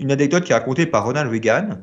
une anecdote qui est racontée par Ronald Reagan.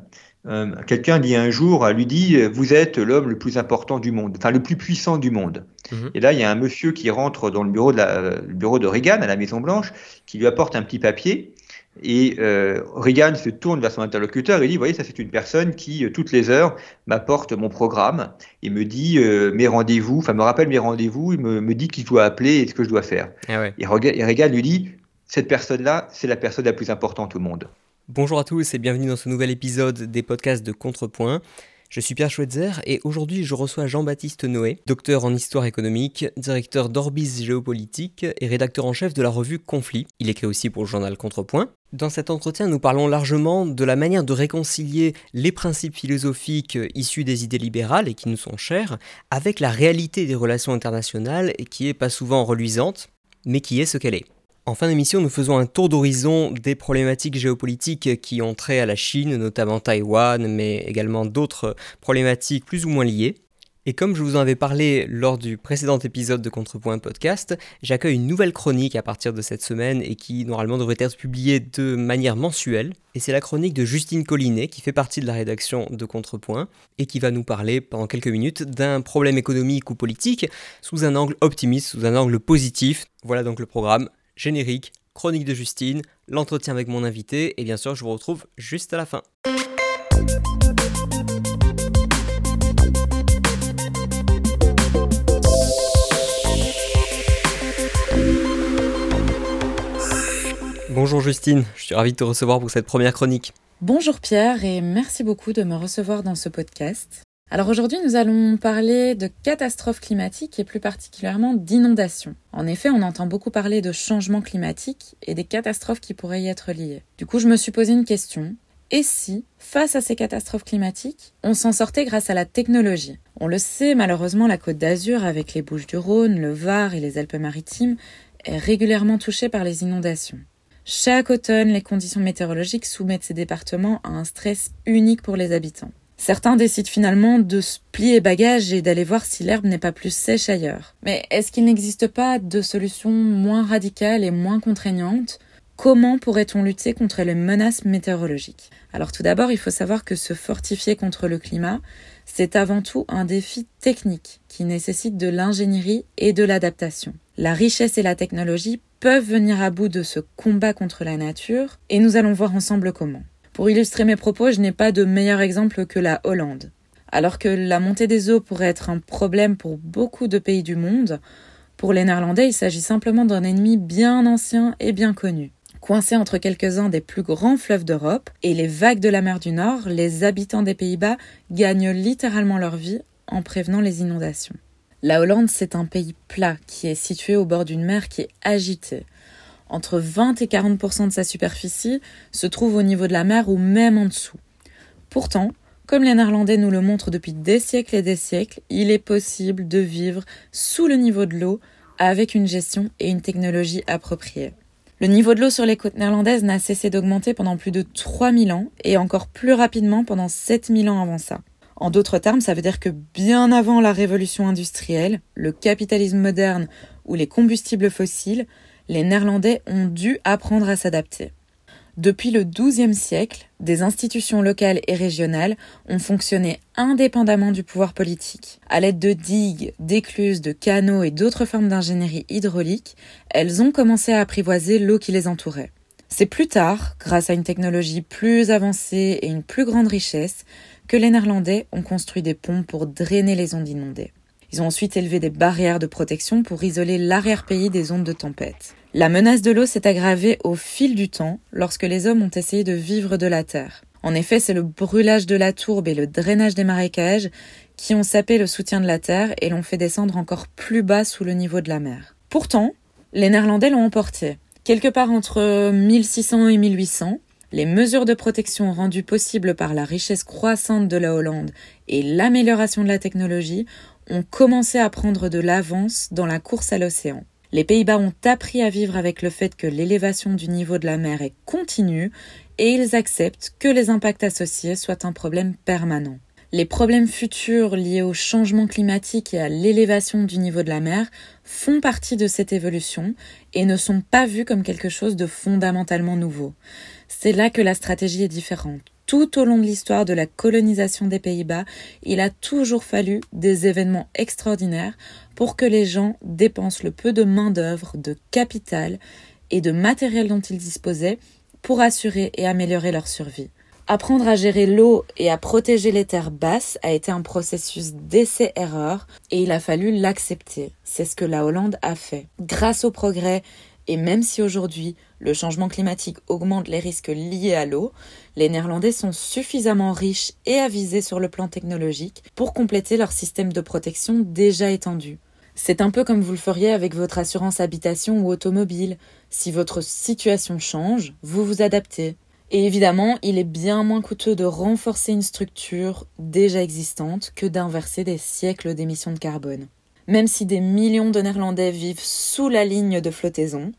Euh, quelqu'un dit un jour, lui dit, vous êtes l'homme le plus important du monde, enfin le plus puissant du monde. Mhm. Et là, il y a un monsieur qui rentre dans le bureau, de le bureau de Reagan à la Maison Blanche, qui lui apporte un petit papier. Et euh, Reagan se tourne vers son interlocuteur et dit, vous voyez, ça c'est une personne qui, euh, toutes les heures, m'apporte mon programme et me dit mes rendez-vous, enfin me rappelle mes rendez-vous, il me, me dit qui je dois appeler et ce que je dois faire. Ah et, et Reagan lui dit, cette personne-là, c'est la personne la plus importante au monde. Bonjour à tous et bienvenue dans ce nouvel épisode des podcasts de Contrepoint. Je suis Pierre Schweitzer et aujourd'hui je reçois Jean-Baptiste Noé, docteur en histoire économique, directeur d'Orbis Géopolitique et rédacteur en chef de la revue Conflit. Il écrit aussi pour le journal Contrepoint. Dans cet entretien, nous parlons largement de la manière de réconcilier les principes philosophiques issus des idées libérales et qui nous sont chers avec la réalité des relations internationales et qui est pas souvent reluisante, mais qui est ce qu'elle est. En fin d'émission, nous faisons un tour d'horizon des problématiques géopolitiques qui ont trait à la Chine, notamment Taïwan, mais également d'autres problématiques plus ou moins liées. Et comme je vous en avais parlé lors du précédent épisode de Contrepoint Podcast, j'accueille une nouvelle chronique à partir de cette semaine et qui normalement devrait être publiée de manière mensuelle. Et c'est la chronique de Justine Collinet qui fait partie de la rédaction de Contrepoint et qui va nous parler pendant quelques minutes d'un problème économique ou politique sous un angle optimiste, sous un angle positif. Voilà donc le programme générique, chronique de Justine, l'entretien avec mon invité, et bien sûr, je vous retrouve juste à la fin. Bonjour Justine, je suis ravi de te recevoir pour cette première chronique. Bonjour Pierre et merci beaucoup de me recevoir dans ce podcast. Alors aujourd'hui, nous allons parler de catastrophes climatiques et plus particulièrement d'inondations. En effet, on entend beaucoup parler de changement climatique et des catastrophes qui pourraient y être liées. Du coup, je me suis posé une question. Et si, face à ces catastrophes climatiques, on s'en sortait grâce à la technologie? On le sait, malheureusement, la côte d'Azur, avec les Bouches du Rhône, le Var et les Alpes-Maritimes, est régulièrement touchée par les inondations. Chaque automne, les conditions météorologiques soumettent ces départements à un stress unique pour les habitants. Certains décident finalement de se plier bagages et d'aller voir si l'herbe n'est pas plus sèche ailleurs. Mais est-ce qu'il n'existe pas de solution moins radicale et moins contraignante Comment pourrait-on lutter contre les menaces météorologiques? Alors tout d'abord, il faut savoir que se fortifier contre le climat, c'est avant tout un défi technique qui nécessite de l'ingénierie et de l'adaptation. La richesse et la technologie peuvent venir à bout de ce combat contre la nature et nous allons voir ensemble comment. Pour illustrer mes propos, je n'ai pas de meilleur exemple que la Hollande. Alors que la montée des eaux pourrait être un problème pour beaucoup de pays du monde, pour les Néerlandais, il s'agit simplement d'un ennemi bien ancien et bien connu. Coincés entre quelques-uns des plus grands fleuves d'Europe et les vagues de la mer du Nord, les habitants des Pays-Bas gagnent littéralement leur vie en prévenant les inondations. La Hollande, c'est un pays plat qui est situé au bord d'une mer qui est agitée entre 20 et 40% de sa superficie se trouve au niveau de la mer ou même en dessous. Pourtant, comme les Néerlandais nous le montrent depuis des siècles et des siècles, il est possible de vivre sous le niveau de l'eau avec une gestion et une technologie appropriée. Le niveau de l'eau sur les côtes néerlandaises n'a cessé d'augmenter pendant plus de 3000 ans et encore plus rapidement pendant 7000 ans avant ça. En d'autres termes, ça veut dire que bien avant la révolution industrielle, le capitalisme moderne ou les combustibles fossiles, les Néerlandais ont dû apprendre à s'adapter. Depuis le XIIe siècle, des institutions locales et régionales ont fonctionné indépendamment du pouvoir politique. À l'aide de digues, d'écluses, de canaux et d'autres formes d'ingénierie hydraulique, elles ont commencé à apprivoiser l'eau qui les entourait. C'est plus tard, grâce à une technologie plus avancée et une plus grande richesse, que les Néerlandais ont construit des ponts pour drainer les ondes inondées. Ils ont ensuite élevé des barrières de protection pour isoler l'arrière-pays des ondes de tempête. La menace de l'eau s'est aggravée au fil du temps lorsque les hommes ont essayé de vivre de la terre. En effet, c'est le brûlage de la tourbe et le drainage des marécages qui ont sapé le soutien de la terre et l'ont fait descendre encore plus bas sous le niveau de la mer. Pourtant, les Néerlandais l'ont emporté. Quelque part entre 1600 et 1800, les mesures de protection rendues possibles par la richesse croissante de la Hollande et l'amélioration de la technologie ont commencé à prendre de l'avance dans la course à l'océan. Les Pays-Bas ont appris à vivre avec le fait que l'élévation du niveau de la mer est continue et ils acceptent que les impacts associés soient un problème permanent. Les problèmes futurs liés au changement climatique et à l'élévation du niveau de la mer font partie de cette évolution et ne sont pas vus comme quelque chose de fondamentalement nouveau. C'est là que la stratégie est différente. Tout au long de l'histoire de la colonisation des Pays-Bas, il a toujours fallu des événements extraordinaires pour que les gens dépensent le peu de main-d'œuvre, de capital et de matériel dont ils disposaient pour assurer et améliorer leur survie. Apprendre à gérer l'eau et à protéger les terres basses a été un processus d'essai-erreur et il a fallu l'accepter. C'est ce que la Hollande a fait. Grâce au progrès, et même si aujourd'hui le changement climatique augmente les risques liés à l'eau, les Néerlandais sont suffisamment riches et avisés sur le plan technologique pour compléter leur système de protection déjà étendu. C'est un peu comme vous le feriez avec votre assurance habitation ou automobile. Si votre situation change, vous vous adaptez. Et évidemment, il est bien moins coûteux de renforcer une structure déjà existante que d'inverser des siècles d'émissions de carbone. Même si des millions de Néerlandais vivent sous la ligne de flottaison,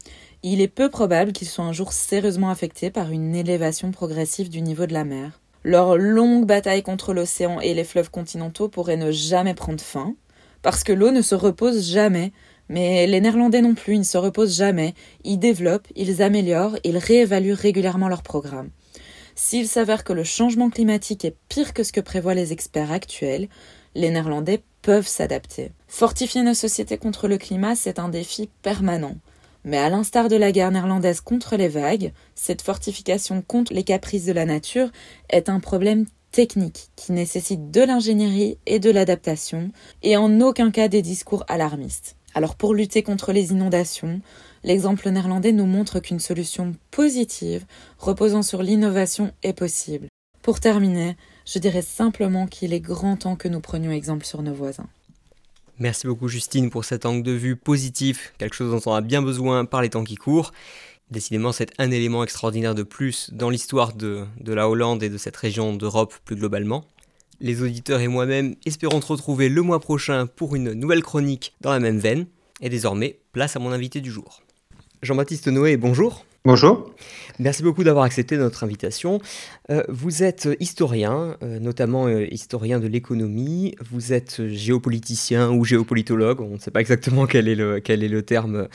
il est peu probable qu'ils soient un jour sérieusement affectés par une élévation progressive du niveau de la mer. Leur longue bataille contre l'océan et les fleuves continentaux pourrait ne jamais prendre fin, parce que l'eau ne se repose jamais, mais les Néerlandais non plus, ils ne se reposent jamais, ils développent, ils améliorent, ils réévaluent régulièrement leur programme. S'il s'avère que le changement climatique est pire que ce que prévoient les experts actuels, les Néerlandais peuvent s'adapter. Fortifier nos sociétés contre le climat, c'est un défi permanent. Mais à l'instar de la guerre néerlandaise contre les vagues, cette fortification contre les caprices de la nature est un problème technique qui nécessite de l'ingénierie et de l'adaptation, et en aucun cas des discours alarmistes. Alors pour lutter contre les inondations, l'exemple néerlandais nous montre qu'une solution positive reposant sur l'innovation est possible. Pour terminer, je dirais simplement qu'il est grand temps que nous prenions exemple sur nos voisins. Merci beaucoup Justine pour cet angle de vue positif, quelque chose dont on a bien besoin par les temps qui courent. Décidément, c'est un élément extraordinaire de plus dans l'histoire de, la Hollande et de cette région d'Europe plus globalement. Les auditeurs et moi-même espérons te retrouver le mois prochain pour une nouvelle chronique dans la même veine. Et désormais, place à mon invité du jour. Jean-Baptiste Noé, bonjour. Bonjour. Merci beaucoup d'avoir accepté notre invitation. Euh, vous êtes historien, euh, notamment euh, historien de l'économie. Vous êtes géopoliticien ou géopolitologue. On ne sait pas exactement quel est le, quel terme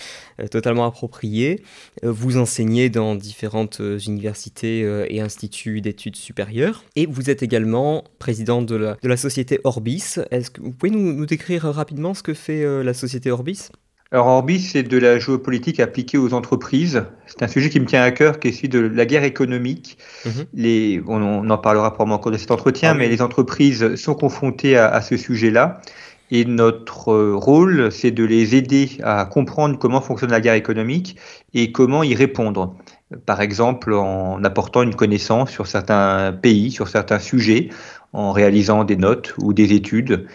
totalement approprié. vous enseignez dans différentes universités et instituts d'études supérieures. Et vous êtes également président de la, société Orbis. Est-ce que vous pouvez nous décrire rapidement ce que fait la société Orbis? Alors Orbis, c'est de la géopolitique appliquée aux entreprises. C'est un sujet qui me tient à cœur, qui est celui de la guerre économique. Mhm. Les, on, en parlera probablement au cours de cet entretien, ah mais les entreprises sont confrontées à, ce sujet-là. Et notre rôle, c'est de les aider à comprendre comment fonctionne la guerre économique et comment y répondre. Par exemple, en apportant une connaissance sur certains pays, sur certains sujets, en réalisant des notes ou des études.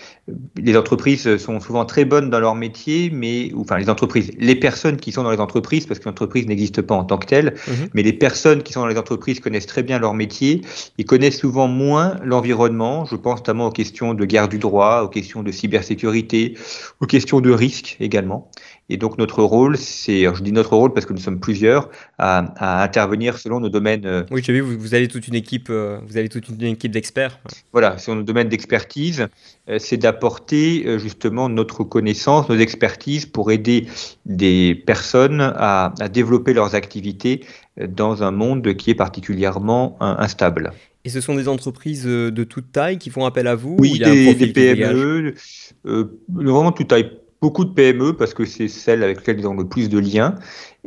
Les entreprises sont souvent très bonnes dans leur métier, mais enfin les entreprises, les personnes qui sont dans les entreprises, parce qu'une entreprise n'existe pas en tant que telle, mhm. mais les personnes qui sont dans les entreprises connaissent très bien leur métier et connaissent souvent moins l'environnement. Je pense notamment aux questions de guerre du droit, aux questions de cybersécurité, aux questions de risque également. Et donc notre rôle, c'est, je dis notre rôle parce que nous sommes plusieurs à, intervenir selon nos domaines. Euh, oui, j'ai vu, vous, vous, avez toute une équipe, euh, vous avez toute une équipe d'experts. Voilà, selon nos domaines d'expertise, euh, c'est d'apporter justement notre connaissance, nos expertises pour aider des personnes à, développer leurs activités dans un monde qui est particulièrement instable. Et ce sont des entreprises de toute taille qui font appel à vous Oui, des, des, PME, vraiment toute taille beaucoup de PME parce que c'est celle avec laquelle ils ont le plus de liens,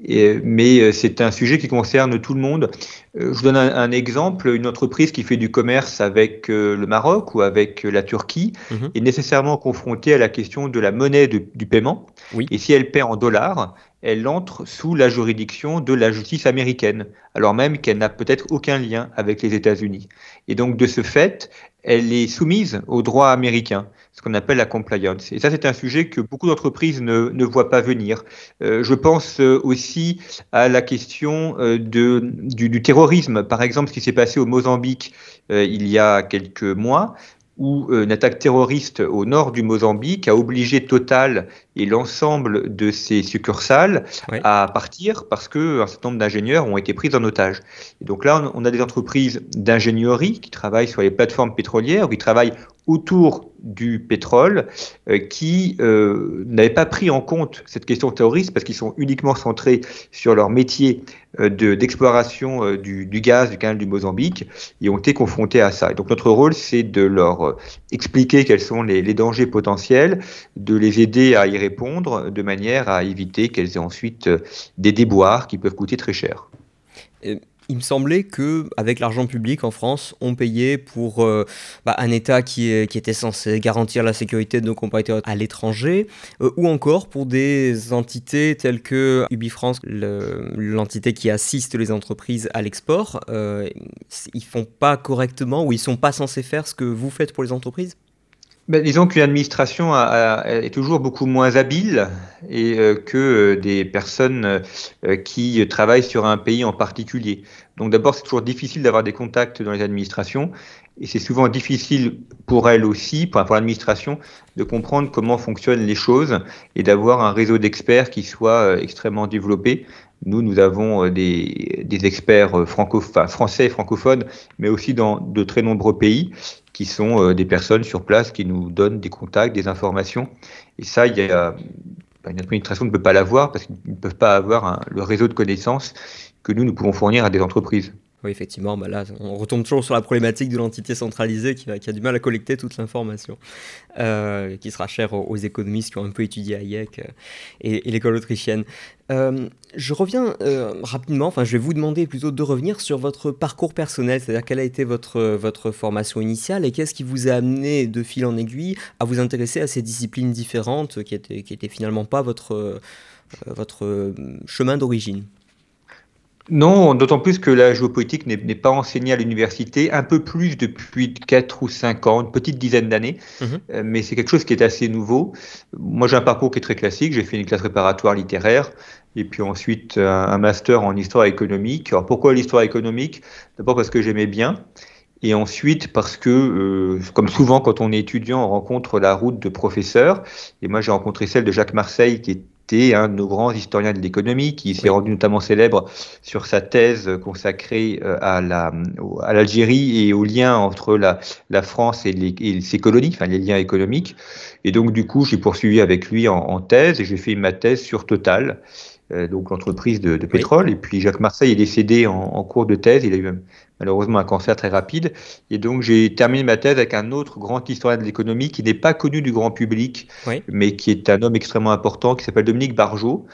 mais euh, c'est un sujet qui concerne tout le monde. Euh, je vous donne un, exemple, une entreprise qui fait du commerce avec euh, le Maroc ou avec la Turquie mhm. est nécessairement confrontée à la question de la monnaie du paiement. Et si elle paie en dollars, elle entre sous la juridiction de la justice américaine, alors même qu'elle n'a peut-être aucun lien avec les États-Unis. Et donc de ce fait, elle est soumise au droit américain ce qu'on appelle la compliance. Et ça, c'est un sujet que beaucoup d'entreprises ne, voient pas venir. Euh, je pense euh, aussi à la question euh, du, terrorisme. Par exemple, ce qui s'est passé au Mozambique il y a quelques mois, où une attaque terroriste au nord du Mozambique a obligé Total et l'ensemble de ses succursales à partir parce qu'un certain nombre d'ingénieurs ont été pris en otage. Et donc là, on a des entreprises d'ingénierie qui travaillent sur les plateformes pétrolières, qui travaillent autour du pétrole euh, qui euh, n'avaient pas pris en compte cette question terroriste parce qu'ils sont uniquement centrés sur leur métier euh, d'exploration du, gaz du canal du Mozambique et ont été confrontés à ça. Et donc notre rôle, c'est de leur expliquer quels sont les, dangers potentiels, de les aider à y répondre de manière à éviter qu'elles aient ensuite des déboires qui peuvent coûter très cher il me semblait que avec l'argent public en France, on payait pour euh, bah, un État qui, était censé garantir la sécurité de nos compatriotes à l'étranger, euh, ou encore pour des entités telles que UbiFrance, l'entité qui assiste les entreprises à l'export. Euh, ils font pas correctement ou ils sont pas censés faire ce que vous faites pour les entreprises? Ben, disons qu'une administration est toujours beaucoup moins habile euh, que euh, des personnes euh, qui travaillent sur un pays en particulier. Donc d'abord, c'est toujours difficile d'avoir des contacts dans les administrations et c'est souvent difficile pour elles aussi, pour l'administration, de comprendre comment fonctionnent les choses et d'avoir un réseau d'experts qui soit extrêmement développé. Nous, nous avons des, des experts franco, français francophones, mais aussi dans de très nombreux pays qui sont euh, des personnes sur place qui nous donnent des contacts, des informations. Et ça, il y a, bah, une administration ne peut pas l'avoir parce qu'ils ne peuvent pas avoir le réseau de connaissances que nous, nous pouvons fournir à des entreprises. Oui, effectivement, bah là, on retombe toujours sur la problématique de l'entité centralisée qui, a du mal à collecter toute l'information, euh, qui sera chère aux, économistes qui ont un peu étudié Hayek euh, et, l'école autrichienne. Euh, je reviens rapidement, enfin, je vais vous demander plutôt de revenir sur votre parcours personnel, c'est-à-dire quelle a été votre, formation initiale et qu'est-ce qui vous a amené de fil en aiguille à vous intéresser à ces disciplines différentes qui n'étaient étaient finalement pas votre chemin d'origine? Non, d'autant plus que la géopolitique n'est pas enseignée à l'université, un peu plus depuis 4 ou 5 ans, une petite dizaine d'années, mhm. euh, mais c'est quelque chose qui est assez nouveau. Moi, j'ai un parcours qui est très classique, j'ai fait une classe préparatoire littéraire, et puis ensuite un, master en histoire économique. Alors pourquoi l'histoire économique? D'abord parce que j'aimais bien, et ensuite parce que, euh, comme souvent quand on est étudiant, on rencontre la route de professeurs, et moi j'ai rencontré celle de Jacques Marseille, qui est un de nos grands historiens de l'économie, qui s'est rendu notamment célèbre sur sa thèse consacrée euh, à l'Algérie et aux liens entre la, la France et, les, ses colonies, enfin les liens économiques. Et donc du coup, j'ai poursuivi avec lui en, en thèse et j'ai fait ma thèse sur Total. Euh, donc l'entreprise de, de, pétrole. Et puis Jacques Marseille est décédé en, en, cours de thèse. Il a eu malheureusement un cancer très rapide. Et donc j'ai terminé ma thèse avec un autre grand historien de l'économie qui n'est pas connu du grand public, mais qui est un homme extrêmement important, qui s'appelle Dominique Barjot,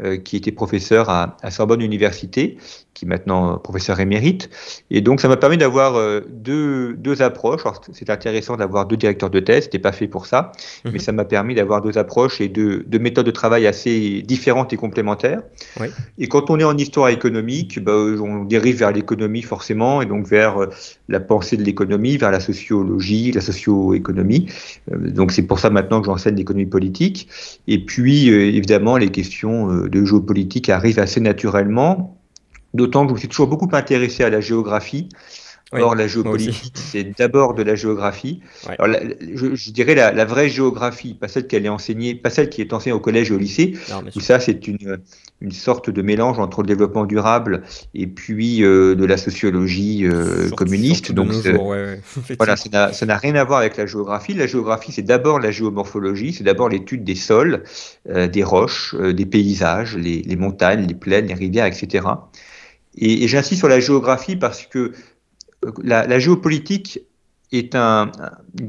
euh, qui était professeur à, à, Sorbonne Université, qui est maintenant professeur émérite. Et donc, ça m'a permis d'avoir euh, deux, deux approches. C'est intéressant d'avoir deux directeurs de thèse, c'était pas fait pour ça, mhm. mais ça m'a permis d'avoir deux approches et deux, deux, méthodes de travail assez différentes et complémentaires. Oui. Et quand on est en histoire économique, bah, on dérive vers l'économie forcément, et donc vers euh, la pensée de l'économie, vers la sociologie, la socio-économie. donc, c'est pour ça maintenant que j'enseigne l'économie politique. Et puis, évidemment, les questions de géopolitique arrive assez naturellement, d'autant que je me suis toujours beaucoup intéressé à la géographie. Or, la géopolitique, c'est d'abord de la géographie. Alors, je, dirais la, vraie géographie, pas celle qui est enseignée, pas celle qui est enseignée au collège et au lycée, où ça, c'est une, une sorte de mélange entre le développement durable et puis euh, de la sociologie euh, communiste. Donc, voilà, ça n'a rien à voir avec la géographie. La géographie, c'est d'abord la géomorphologie, c'est d'abord l'étude des sols, euh, des roches, des paysages, les, les, montagnes, les plaines, les rivières, etc. Et, et j'insiste sur la géographie parce que la, géopolitique est un,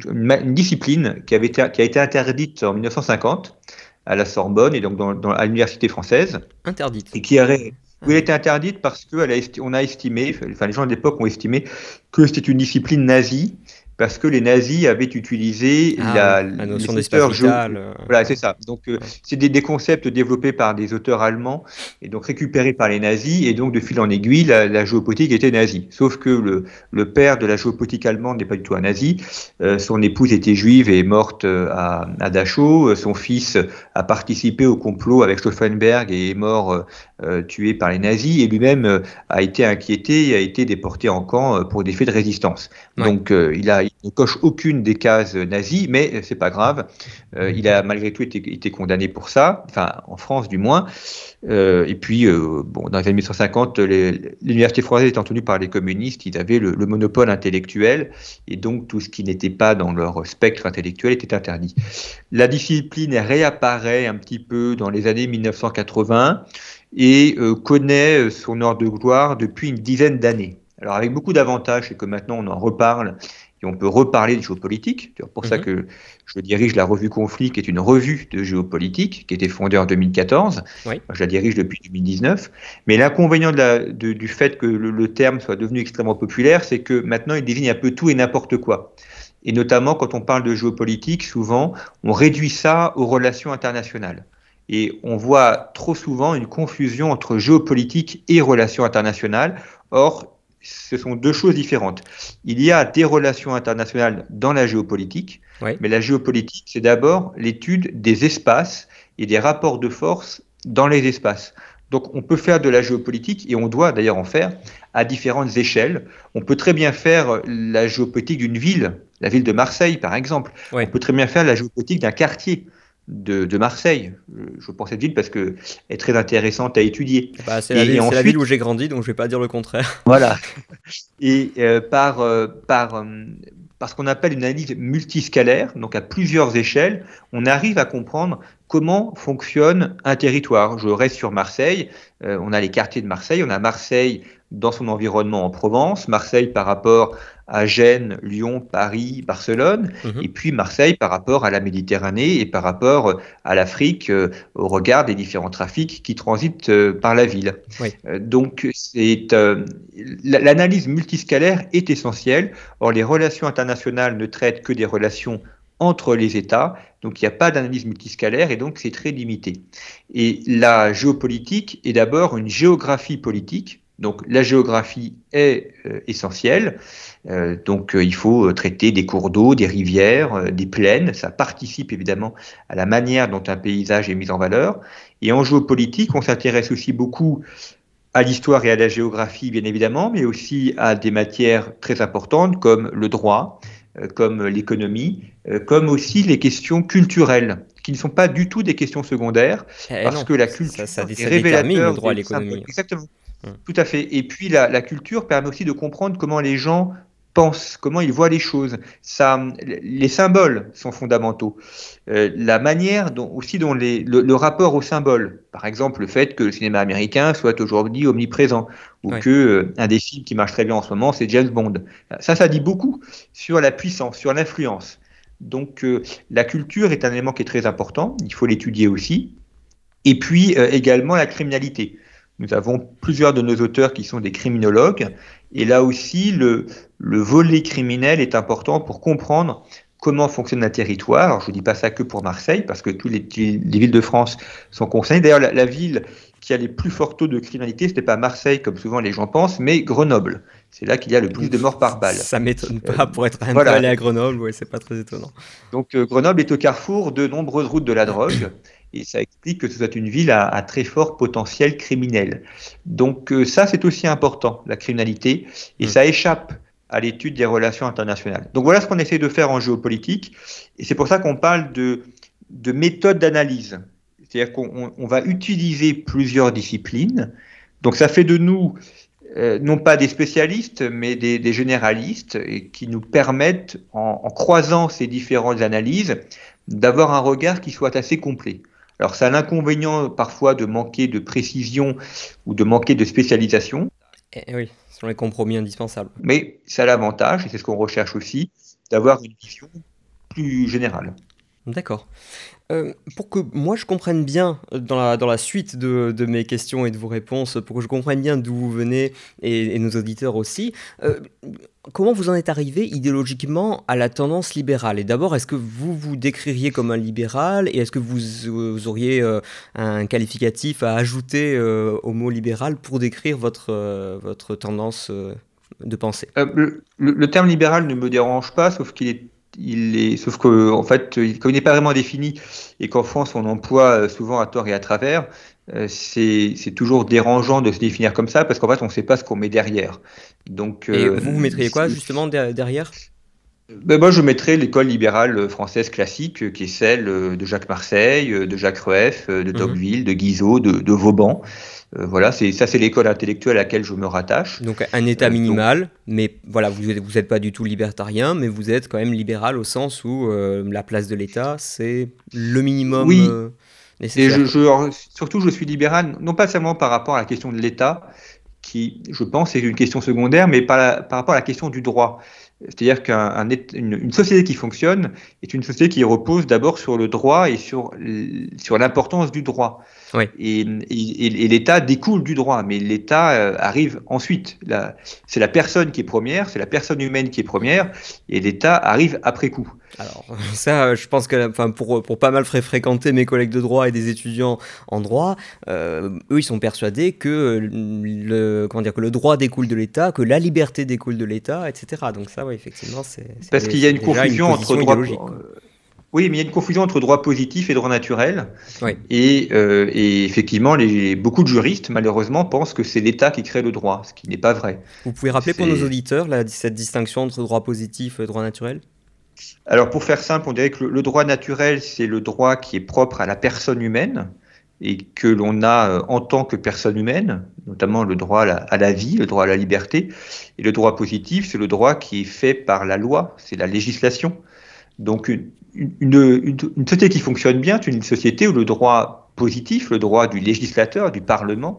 une, discipline qui, avait été, qui a été interdite en 1950 à la Sorbonne et donc dans, à l'université française. Interdite. Et qui a, oui, elle a été interdite parce qu'on a, a estimé, enfin les gens de l'époque ont estimé que c'était une discipline nazie parce que les nazis avaient utilisé ah la, la, notion d'espace vital. Euh, voilà, c'est ça. Donc, euh, c'est des, des, concepts développés par des auteurs allemands et donc récupérés par les nazis. Et donc, de fil en aiguille, la, la géopolitique était nazie. Sauf que le, le, père de la géopolitique allemande n'est pas du tout un nazi. Euh, son épouse était juive et est morte euh, à, à, Dachau. Son fils a participé au complot avec Stauffenberg et est mort tué par les nazis et lui-même a été inquiété et a été déporté en camp pour des faits de résistance. Donc il, a, ne coche aucune des cases nazies, mais c'est pas grave. il a malgré tout été, été, condamné pour ça, enfin en France du moins. et puis, bon, dans les années 1950, l'université française étant tenue par les communistes, ils avaient le, le monopole intellectuel et donc tout ce qui n'était pas dans leur spectre intellectuel était interdit. La discipline réapparaît un petit peu dans les années 1980 et euh, connaît son heure de gloire depuis une dizaine d'années. Alors avec beaucoup d'avantages, c'est que maintenant on en reparle et on peut reparler de géopolitique. C'est pour ça mhm. que je dirige la revue Conflit, qui est une revue de géopolitique, qui a été fondée en 2014. je la dirige depuis 2019. Mais l'inconvénient du fait que le, terme soit devenu extrêmement populaire, c'est que maintenant il désigne un peu tout et n'importe quoi. Et notamment quand on parle de géopolitique, souvent on réduit ça aux relations internationales. Et on voit trop souvent une confusion entre géopolitique et relations internationales. Or, ce sont deux choses différentes. Il y a des relations internationales dans la géopolitique, mais la géopolitique, c'est d'abord l'étude des espaces et des rapports de force dans les espaces. Donc on peut faire de la géopolitique, et on doit d'ailleurs en faire, à différentes échelles. On peut très bien faire la géopolitique d'une ville, la ville de Marseille par exemple. On peut très bien faire la géopolitique d'un quartier de, Marseille. Je pense cette ville parce qu'elle est très intéressante à étudier. Bah, c'est la, la, ville où j'ai grandi, donc je ne vais pas dire le contraire. Voilà. Et euh, par, euh, par, euh, par ce qu'on appelle une analyse multiscalaire, donc à plusieurs échelles, on arrive à comprendre comment fonctionne un territoire. Je reste sur Marseille, on a les quartiers de Marseille, on a Marseille dans son environnement en Provence, Marseille par rapport à Gênes, Lyon, Paris, Barcelone, mhm. et puis Marseille par rapport à la Méditerranée et par rapport à l'Afrique euh, au regard des différents trafics qui transitent euh, par la ville. Euh, donc l'analyse multiscalaire est essentielle. Or les relations internationales ne traitent que des relations entre les États, donc il n'y a pas d'analyse multiscalaire et donc c'est très limité. Et la géopolitique est d'abord une géographie politique, donc la géographie est euh, essentielle. Euh, donc euh, il faut traiter des cours d'eau, des rivières, des plaines. Ça participe évidemment à la manière dont un paysage est mis en valeur. Et en géopolitique, on s'intéresse aussi beaucoup à l'histoire et à la géographie, bien évidemment, mais aussi à des matières très importantes comme le droit, comme l'économie, comme aussi les questions culturelles, qui ne sont pas du tout des questions secondaires, eh parce que la culture ça, ça, est révélateur le droit à l'économie. Exactement. Mmh. Tout à fait. Et puis la, culture permet aussi de comprendre comment les gens pensent, comment ils voient les choses. Ça, les symboles sont fondamentaux. Euh, la manière dont, aussi dont les, le, rapport aux symboles, par exemple le fait que le cinéma américain soit aujourd'hui omniprésent, ou que euh, un des films qui marche très bien en ce moment, c'est James Bond. Ça, ça dit beaucoup sur la puissance, sur l'influence. Donc euh, la culture est un élément qui est très important, il faut l'étudier aussi. Et puis également la criminalité. Nous avons plusieurs de nos auteurs qui sont des criminologues. Et là aussi, le, le volet criminel est important pour comprendre comment fonctionne un territoire. Alors, je ne dis pas ça que pour Marseille, parce que toutes les, villes de France sont concernées. D'ailleurs, la, ville qui a les plus forts taux de criminalité, ce n'est pas Marseille, comme souvent les gens pensent, mais Grenoble. C'est là qu'il y a le plus de morts par balle. Ça m'étonne pas pour être un peu allé à Grenoble, ouais, c'est pas très étonnant. Donc, euh, Grenoble est au carrefour de nombreuses routes de la drogue. Et ça explique que ce soit une ville à, très fort potentiel criminel. Donc euh, ça, c'est aussi important, la criminalité, et mm. ça échappe à l'étude des relations internationales. Donc voilà ce qu'on essaie de faire en géopolitique, et c'est pour ça qu'on parle de, de méthode d'analyse. C'est-à-dire qu'on va utiliser plusieurs disciplines. Donc ça fait de nous euh, non pas des spécialistes, mais des, généralistes, et qui nous permettent, en, en croisant ces différentes analyses, d'avoir un regard qui soit assez complet. Alors, c'est un inconvénient parfois de manquer de précision ou de manquer de spécialisation. Et eh oui, ce sont les compromis indispensables. Mais ça a l'avantage, et c'est ce qu'on recherche aussi, d'avoir une vision plus générale. D'accord. Euh, pour que moi je comprenne bien euh, dans la, suite de, mes questions et de vos réponses, pour que je comprenne bien d'où vous venez et, nos auditeurs aussi, euh, comment vous en êtes arrivé idéologiquement à la tendance libérale? Et d'abord, est-ce que vous vous décririez comme un libéral et est-ce que vous, auriez un qualificatif à ajouter au mot libéral pour décrire votre, tendance de pensée? Le terme libéral ne me dérange pas, sauf qu'il est il est, sauf que en fait, comme il n'est pas vraiment défini et qu'en France on emploie euh, souvent à tort et à travers, c'est toujours dérangeant de se définir comme ça parce qu'en fait, on ne sait pas ce qu'on met derrière. Donc, Et vous, vous mettriez quoi justement derrière? Ben moi, je mettrais l'école libérale française classique, qui est celle de Jacques Marseille, de Jacques Rueff, de mhm. Tocqueville, de Guizot, de, de Vauban. Euh, voilà, c'est ça, c'est l'école intellectuelle à laquelle je me rattache. Donc un État euh, minimal, mais voilà, vous n'êtes vous êtes pas du tout libertarien, mais vous êtes quand même libéral au sens où euh, la place de l'État, c'est le minimum. Oui. nécessaire. Et je, surtout, je suis libéral, non pas seulement par rapport à la question de l'État, qui, je pense, est une question secondaire, mais par, par rapport à la question du droit. C'est-à-dire qu'une société qui fonctionne est une société qui repose d'abord sur le droit et sur, sur l'importance du droit. Et, l'État découle du droit, mais l'État euh, arrive ensuite. C'est la personne qui est première, c'est la personne humaine qui est première, et l'État arrive après coup. Alors ça, je pense que enfin, pour, pour pas mal fréquenter mes collègues de droit et des étudiants en droit, euh, eux, ils sont persuadés que le, comment dire, que le droit découle de l'État, que la liberté découle de l'État, etc. Donc ça, oui, effectivement, c'est... Parce qu'il y a une confusion entre droit... Oui, mais il y a une confusion entre droit positif et droit naturel. Et, euh, et, effectivement, les, beaucoup de juristes, malheureusement, pensent que c'est l'État qui crée le droit, ce qui n'est pas vrai. Vous pouvez rappeler pour nos auditeurs cette distinction entre droit positif et droit naturel? Alors, pour faire simple, on dirait que le, droit naturel, c'est le droit qui est propre à la personne humaine et que l'on a euh, en tant que personne humaine, notamment le droit à la, à la, vie, le droit à la liberté. Et le droit positif, c'est le droit qui est fait par la loi, c'est la législation. Donc une, une, société qui fonctionne bien, c'est une société où le droit positif, le droit du législateur, du Parlement,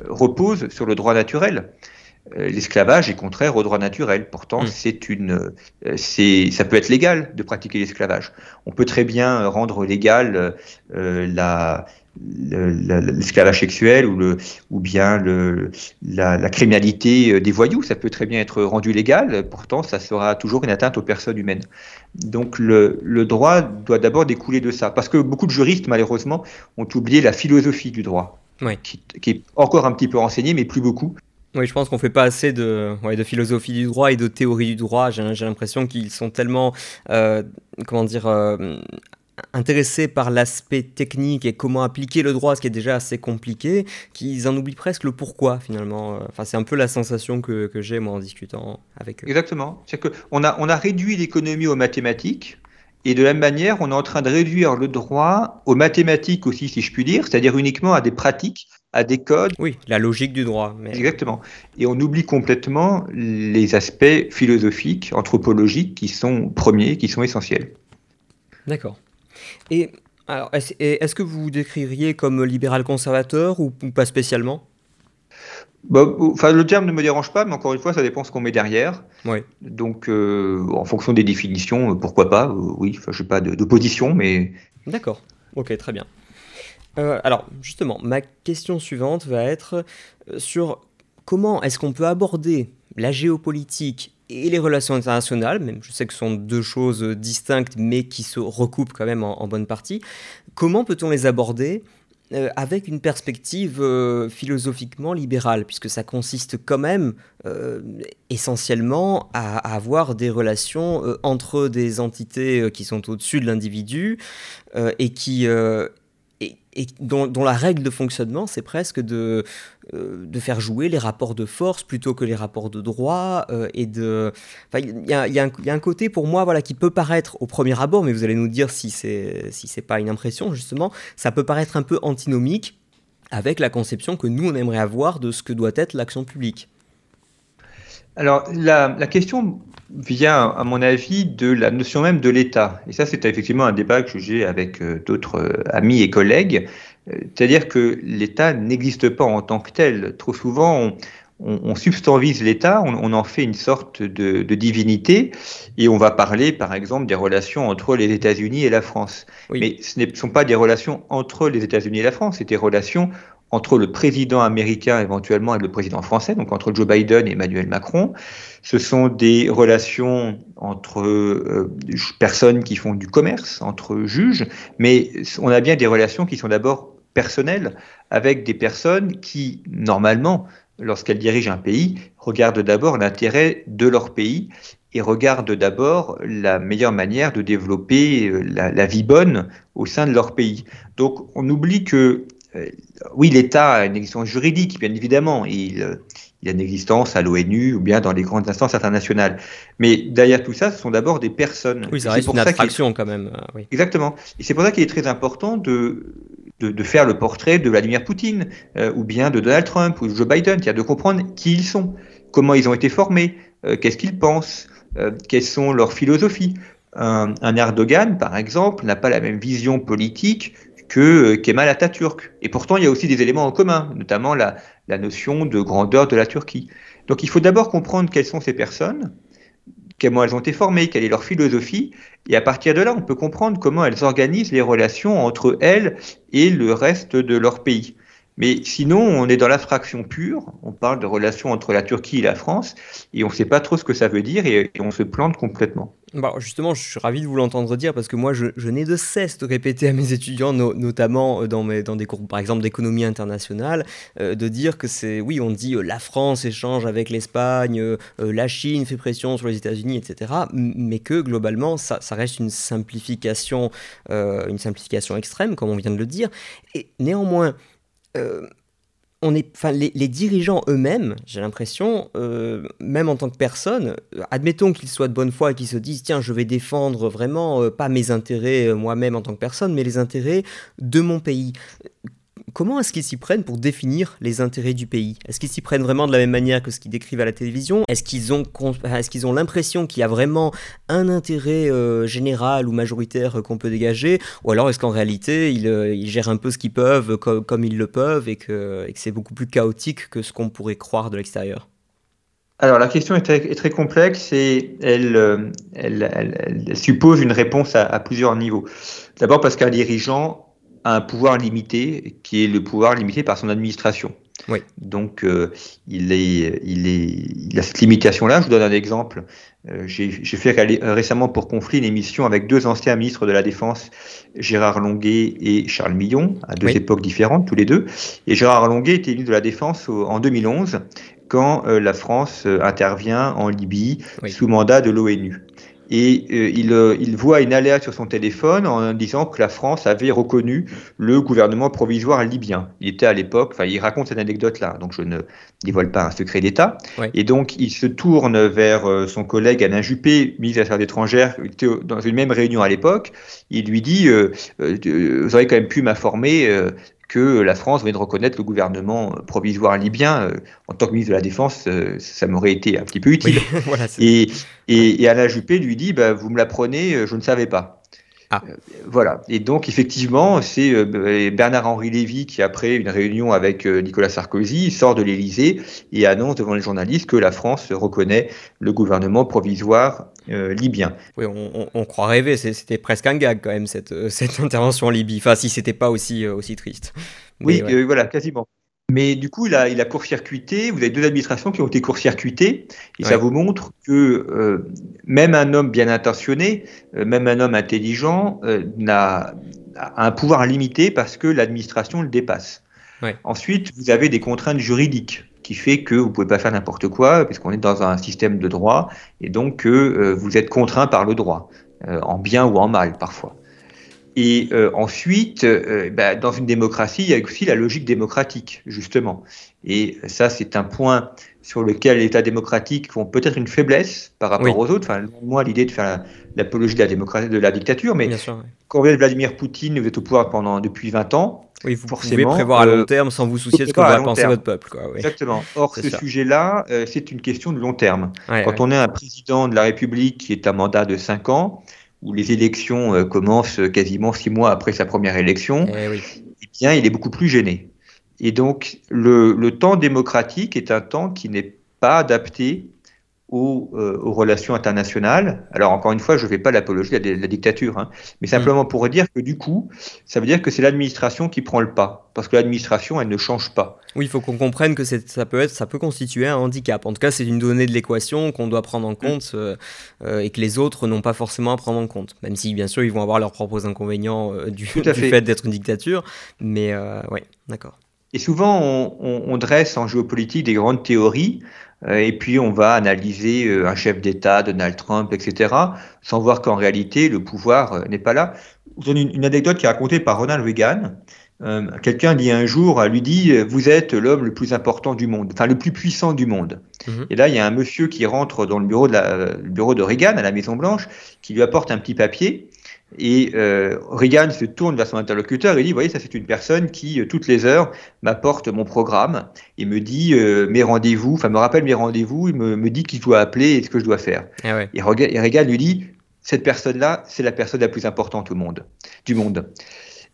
euh, repose sur le droit naturel. Euh, l'esclavage est contraire au droit naturel. Pourtant, mmh. c'est une, euh, c'est, ça peut être légal de pratiquer l'esclavage. On peut très bien rendre légal la, l'esclavage sexuel ou, le, ou bien le, la, criminalité euh, des voyous, ça peut très bien être rendu légal, pourtant ça sera toujours une atteinte aux personnes humaines. Donc le, le droit doit d'abord découler de ça, parce que beaucoup de juristes malheureusement ont oublié la philosophie du droit, qui, qui, est encore un petit peu enseignée, mais plus beaucoup. Oui, je pense qu'on fait pas assez de, ouais, de philosophie du droit et de théorie du droit. J'ai l'impression qu'ils sont tellement, euh, comment dire, euh, intéressés par l'aspect technique et comment appliquer le droit, ce qui est déjà assez compliqué, qu'ils en oublient presque le pourquoi finalement. Enfin, c'est un peu la sensation que, que j'ai moi en discutant avec eux. Exactement. C'est qu'on a, on a réduit l'économie aux mathématiques. Et de la même manière, on est en train de réduire le droit aux mathématiques aussi, si je puis dire, c'est-à-dire uniquement à des pratiques, à des codes. Oui, la logique du droit. Mais... Exactement. Et on oublie complètement les aspects philosophiques, anthropologiques qui sont premiers, qui sont essentiels. D'accord. Et alors, est-ce que vous vous décririez comme libéral conservateur ou, pas spécialement? Bah, enfin, le terme ne me dérange pas, mais encore une fois, ça dépend ce qu'on met derrière. Oui. Donc, euh, en fonction des définitions, euh, pourquoi pas euh, Oui, enfin, je n'ai pas de, position, mais. D'accord. Ok, très bien. alors, justement, ma question suivante va être sur comment est-ce qu'on peut aborder la géopolitique et les relations internationales, même je sais que ce sont deux choses distinctes mais qui se recoupent quand même en, bonne partie, comment peut-on les aborder euh, avec une perspective euh, philosophiquement libérale, puisque ça consiste quand même euh, essentiellement à, avoir des relations entre des entités qui sont au-dessus de l'individu et qui, et dont, la règle de fonctionnement, c'est presque de, euh, de faire jouer les rapports de force plutôt que les rapports de droit. Euh, et de, il y, y, a un côté pour moi voilà qui peut paraître au premier abord, mais vous allez nous dire si c'est si c'est pas une impression justement, ça peut paraître un peu antinomique avec la conception que nous on aimerait avoir de ce que doit être l'action publique. Alors la, la question vient, à mon avis, de la notion même de l'État. Et ça, c'est effectivement un débat que j'ai avec euh, d'autres euh, amis et collègues. Euh, c'est-à-dire que l'État n'existe pas en tant que tel. Trop souvent, on, substanvise l'État, on, en fait une sorte de, divinité, et on va parler, par exemple, des relations entre les États-Unis et la France. Mais ce ne sont pas des relations entre les États-Unis et la France, c'est des relations entre le président américain éventuellement et le président français, donc entre Joe Biden et Emmanuel Macron. Ce sont des relations entre euh, personnes qui font du commerce, entre juges, mais on a bien des relations qui sont d'abord personnelles avec des personnes qui, normalement, lorsqu'elles dirigent un pays, regardent d'abord l'intérêt de leur pays et regardent d'abord la meilleure manière de développer euh, la, la vie bonne au sein de leur pays. Donc on oublie que oui, l'État a une existence juridique, bien évidemment. Il, il y a une existence à l'ONU ou bien dans les grandes instances internationales. Mais derrière tout ça, ce sont d'abord des personnes. Oui, ça reste une abstraction quand même. Oui. Exactement. Et c'est pour ça qu'il est très important de, de, faire le portrait de Vladimir Poutine ou bien de Donald Trump ou de Joe Biden, c'est-à-dire de comprendre qui ils sont, comment ils ont été formés, qu'est-ce qu'ils pensent, quelles sont leurs philosophies. Un, un Erdogan, par exemple, n'a pas la même vision politique que Kemal Atatürk. Et pourtant, il y a aussi des éléments en commun, notamment la, la notion de grandeur de la Turquie. Donc il faut d'abord comprendre quelles sont ces personnes, comment elles ont été formées, quelle est leur philosophie, et à partir de là, on peut comprendre comment elles organisent les relations entre elles et le reste de leur pays. Mais sinon, on est dans l'abstraction pure, on parle de relations entre la Turquie et la France, et on ne sait pas trop ce que ça veut dire, et, on se plante complètement. Bah justement, je suis ravi de vous l'entendre dire, parce que moi, je, n'ai de cesse de répéter à mes étudiants, notamment euh, dans, mes, dans des cours, par exemple, d'économie internationale, euh, de dire que c'est, oui, on dit euh, la France échange avec l'Espagne, la Chine fait pression sur les États-Unis, etc., mais que globalement, ça, reste une simplification, une simplification extrême, comme on vient de le dire, et néanmoins, on est, enfin, les, dirigeants eux-mêmes, j'ai l'impression, euh, même en tant que personne, admettons qu'ils soient de bonne foi et qu'ils se disent tiens, je vais défendre vraiment euh, pas mes intérêts moi-même en tant que personne, mais les intérêts de mon pays comment est-ce qu'ils s'y prennent pour définir les intérêts du pays? Est-ce qu'ils s'y prennent vraiment de la même manière que ce qu'ils décrivent à la télévision? Est-ce qu'ils ont, est ont l'impression qu'il y a vraiment un intérêt euh, général ou majoritaire euh, qu'on peut dégager? Ou alors est-ce qu'en réalité, euh, ils, gèrent un peu ce qu'ils peuvent comme, ils le peuvent et que, c'est beaucoup plus chaotique que ce qu'on pourrait croire de l'extérieur? Alors la question est très, complexe et elle, suppose une réponse à plusieurs niveaux. D'abord parce qu'un dirigeant un pouvoir limité, qui est le pouvoir limité par son administration. Oui. Donc, euh, il, est, il, est, il a cette limitation-là. Je vous donne un exemple. Euh, J'ai fait récemment pour Conflit une émission avec deux anciens ministres de la Défense, Gérard Longuet et Charles Millon, à deux époques différentes, tous les deux. Et Gérard Longuet était ministre de la Défense en 2011, quand euh, la France intervient en Libye sous mandat de l'ONU et euh, il, euh, il, voit une alerte sur son téléphone en disant que la France avait reconnu le gouvernement provisoire libyen. Il était à l'époque, enfin il raconte cette anecdote-là, donc je ne dévoile pas un secret d'État. Et donc il se tourne vers euh, son collègue Alain Juppé, ministre des Affaires étrangères, qui était dans une même réunion à l'époque. Il lui dit, vous auriez quand même pu m'informer que la France venait de reconnaître le gouvernement provisoire libyen. Euh, en tant que ministre de la Défense, euh, ça m'aurait été un petit peu utile. et, et, Alain Juppé lui dit bah, Vous me l'apprenez, euh, je ne savais pas. Ah. voilà. Et donc, effectivement, c'est Bernard-Henri Lévy qui, après une réunion avec Nicolas Sarkozy, sort de l'Élysée et annonce devant les journalistes que la France reconnaît le gouvernement provisoire euh, libyen. Oui, on, croit rêver, c'était presque un gag quand même cette, euh, cette intervention en Libye, enfin si c'était pas aussi, euh, aussi triste. oui, voilà, quasiment. Mais du coup, il a, il a court-circuité, vous avez deux administrations qui ont été court-circuitées, et ça vous montre que même un homme bien intentionné, même un homme intelligent, n'a un pouvoir limité parce que l'administration le dépasse. Ensuite, vous avez des contraintes juridiques qui fait que vous pouvez pas faire n'importe quoi, puisqu'on est dans un système de droit, et donc que euh, vous êtes contraint par le droit, euh, en bien ou en mal parfois. Et euh, ensuite, bah, dans une démocratie, il y a aussi la logique démocratique, justement. Et ça, c'est un point sur lequel l'État démocratique ont peut-être une faiblesse par rapport aux autres. Enfin, moi, l'idée de faire l'apologie de la démocratie, de la dictature, mais quand vous êtes Vladimir Poutine, vous êtes au pouvoir pendant depuis 20 ans. Oui, vous pouvez prévoir à long euh, terme sans vous soucier de ce que va penser votre peuple. Quoi, Exactement. Or, ce sujet-là, euh, c'est une question de long terme. quand on est un président de la République qui est un mandat de 5 ans, où les élections euh, commencent quasiment 6 mois après sa première élection, eh, eh bien, il est beaucoup plus gêné. Et donc, le, le, temps démocratique est un temps qui n'est pas adapté aux, euh, aux, relations internationales. Alors, encore une fois, je ne fais pas l'apologie de la, dictature, hein, mais mm. simplement pour dire que du coup, ça veut dire que c'est l'administration qui prend le pas, parce que l'administration, elle ne change pas. Oui, il faut qu'on comprenne que ça peut, être, ça peut constituer un handicap. En tout cas, c'est une donnée de l'équation qu'on doit prendre en compte euh, euh, et que les autres n'ont pas forcément à prendre en compte. Même si, bien sûr, ils vont avoir leurs propres inconvénients du, du fait, d'être une dictature. Mais oui, d'accord. Et souvent, on, dresse en géopolitique des grandes théories, et puis on va analyser euh, un chef d'État, Donald Trump, etc., sans voir qu'en réalité, le pouvoir euh, n'est pas là. Vous une, une, anecdote qui est racontée par Ronald Reagan, Euh, quelqu'un dit un jour, lui dit, vous êtes l'homme le plus important du monde, enfin le plus puissant du monde. Mhm. Et là, il y a un monsieur qui rentre dans le bureau de, la, le bureau de Reagan à la Maison Blanche, qui lui apporte un petit papier. Et euh, Reagan se tourne vers son interlocuteur et dit, vous voyez, ça c'est une personne qui, euh, toutes les heures, m'apporte mon programme et me dit euh, mes rendez-vous, enfin me rappelle mes rendez-vous, il me, me dit qu'il doit appeler et ce que je dois faire. Ah et, Reagan lui dit, cette personne-là, c'est la personne la plus importante au monde, du monde.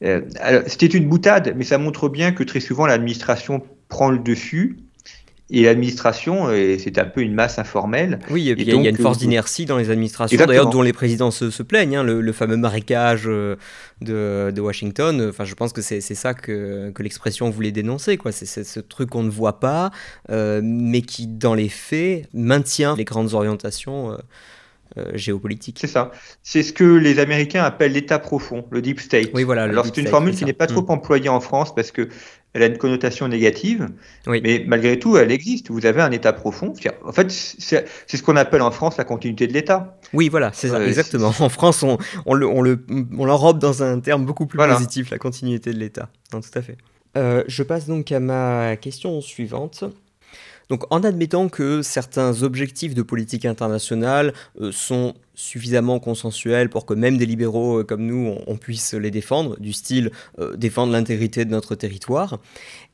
Euh, C'était une boutade, mais ça montre bien que très souvent l'administration prend le dessus et l'administration, c'est un peu une masse informelle. Oui, il y, a une force euh, d'inertie dans les administrations, d'ailleurs, dont les présidents se, plaignent. Hein, le, fameux marécage euh, de, de, Washington, enfin, je pense que c'est ça que, que l'expression voulait dénoncer. C'est ce truc qu'on ne voit pas, euh, mais qui, dans les faits, maintient les grandes orientations. Géopolitiques. C'est ça. C'est ce que les Américains appellent l'État profond, le deep state. Oui, voilà. Alors c'est une formule qui n'est pas trop mm. employée en France parce que elle a une connotation négative, mais malgré tout, elle existe. Vous avez un État profond. En fait, c'est ce qu'on appelle en France la continuité de l'État. Oui, voilà, c'est ça, euh, exactement. En France, on, on l'enrobe dans un terme beaucoup plus positif, la continuité de l'État. Tout à fait. Euh, je passe donc à ma question suivante. Donc en admettant que certains objectifs de politique internationale euh, sont suffisamment consensuels pour que même des libéraux euh, comme nous, on, puisse les défendre, du style euh, défendre l'intégrité de notre territoire,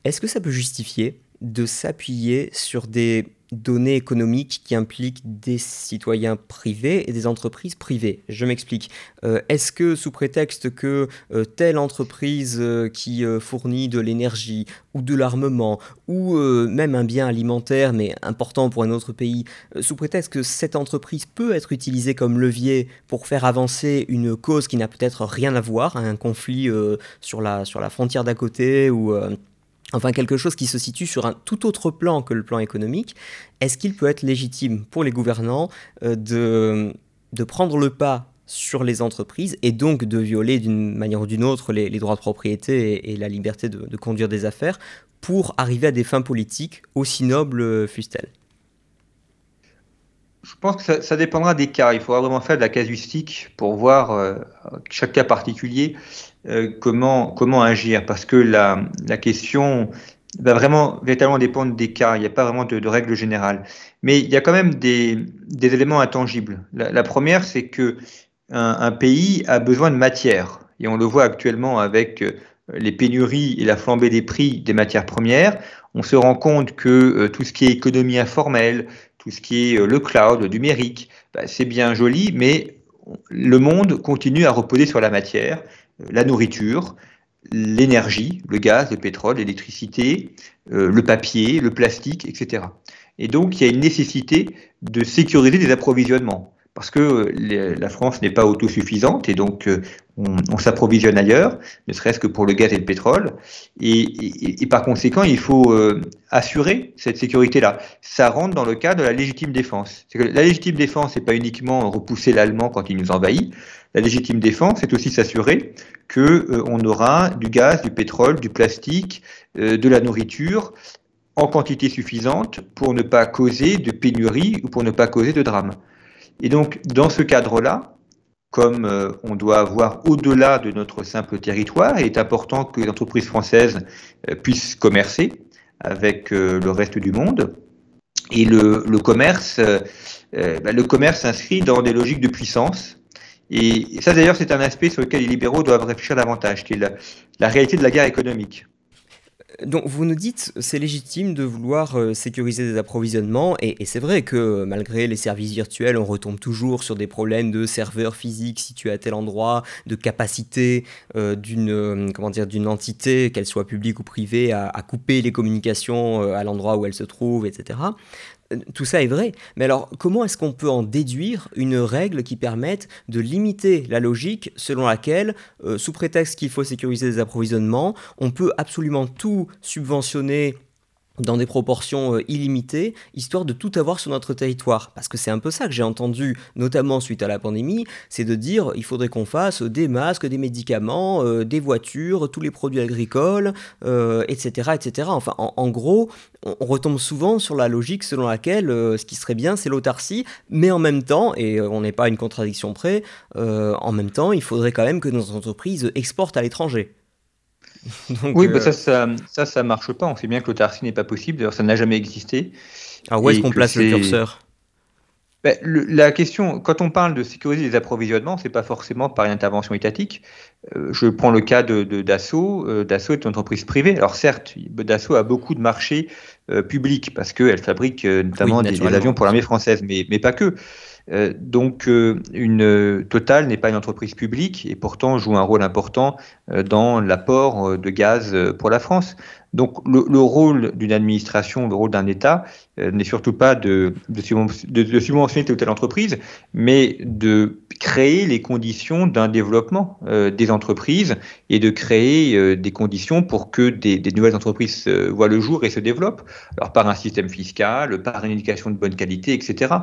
est-ce que ça peut justifier de s'appuyer sur des données économiques qui impliquent des citoyens privés et des entreprises privées. Je m'explique. Euh, est-ce que sous prétexte que euh, telle entreprise euh, qui fournit de l'énergie ou de l'armement ou même un bien alimentaire mais important pour un autre pays, sous prétexte que cette entreprise peut être utilisée comme levier pour faire avancer une cause qui n'a peut-être rien à voir, un conflit sur, la, sur la frontière d'à côté ou enfin quelque chose qui se situe sur un tout autre plan que le plan économique, est-ce qu'il peut être légitime pour les gouvernants euh, de, de prendre le pas sur les entreprises et donc de violer d'une manière ou d'une autre les, droits de propriété et, la liberté de, conduire des affaires pour arriver à des fins politiques aussi nobles fussent-elles? Je pense que ça, dépendra des cas. Il faudra vraiment faire de la casuistique pour voir euh, chaque cas particulier. Euh, comment, agir, parce que la, question va vraiment véritablement dépendre des cas, il n'y a pas vraiment de, de, règle générale. Mais il y a quand même des, éléments intangibles. La, première, c'est que un, un, pays a besoin de matière, et on le voit actuellement avec euh, les pénuries et la flambée des prix des matières premières. On se rend compte que euh, tout ce qui est économie informelle, tout ce qui est le cloud, le numérique, bah, c'est bien joli, mais le monde continue à reposer sur la matière la nourriture, l'énergie, le gaz, le pétrole, l'électricité, euh, le papier, le plastique, etc. Et donc, il y a une nécessité de sécuriser des approvisionnements parce que euh, la France n'est pas autosuffisante et donc euh, on, s'approvisionne ailleurs, ne serait-ce que pour le gaz et le pétrole. Et, par conséquent, il faut assurer cette sécurité-là. Ça rentre dans le cadre de la légitime défense. La légitime défense, n'est pas uniquement repousser l'allemand quand il nous envahit. La légitime défense, c'est aussi s'assurer que euh, aura du gaz, du pétrole, du plastique, euh, de la nourriture en quantité suffisante pour ne pas causer de pénurie ou pour ne pas causer de drame. Et donc, dans ce cadre-là, comme euh, on doit avoir au-delà de notre simple territoire, il est important que les entreprises françaises puissent commercer avec le reste du monde. Et le, commerce, bah, le commerce s'inscrit dans des logiques de puissance et ça, d'ailleurs, c'est un aspect sur lequel les libéraux doivent réfléchir davantage, qui est la, réalité de la guerre économique. Donc vous nous dites c'est légitime de vouloir euh, sécuriser des approvisionnements et, c'est vrai que euh, malgré les services virtuels on retombe toujours sur des problèmes de serveurs physiques situés à tel endroit, de capacité euh, d'une comment dire d'une entité qu'elle soit publique ou privée à, à couper les communications à l'endroit où elle se trouve etc tout ça est vrai, mais alors comment est-ce qu'on peut en déduire une règle qui permette de limiter la logique selon laquelle, euh, sous prétexte qu'il faut sécuriser les approvisionnements, on peut absolument tout subventionner dans des proportions euh, illimitées, histoire de tout avoir sur notre territoire. Parce que c'est un peu ça que j'ai entendu, notamment suite à la pandémie, c'est de dire il faudrait qu'on fasse des masques, des médicaments, euh, des voitures, tous les produits agricoles, etc., euh, etc. Enfin, en, gros, on, retombe souvent sur la logique selon laquelle ce qui serait bien, c'est l'autarcie, mais en même temps, et on n'est pas à une contradiction près, en même temps, il faudrait quand même que nos entreprises exportent à l'étranger. oui, bah, ça, ça, ça, ça marche pas. On sait bien que l'autarcie n'est pas possible. D'ailleurs, ça n'a jamais existé. Alors où est-ce qu'on place le curseur? Ben, la question, quand on parle de sécuriser les approvisionnements, c'est pas forcément par une intervention étatique. Euh, je prends le cas de, Dassault. Euh, Dassault est une entreprise privée. Alors certes, Dassault a beaucoup de marchés euh, publics parce qu'elle fabrique notamment des, avions pour l'armée française, mais, mais pas que. Donc, une Total n'est pas une entreprise publique et pourtant joue un rôle important dans l'apport de gaz pour la France. Donc le, rôle d'une administration, le rôle d'un État euh, n'est surtout pas de, de, subventionner telle ou telle entreprise, mais de créer les conditions d'un développement euh, des entreprises et de créer euh, des conditions pour que des, nouvelles entreprises voient le jour et se développent, alors par un système fiscal, par une éducation de bonne qualité, etc.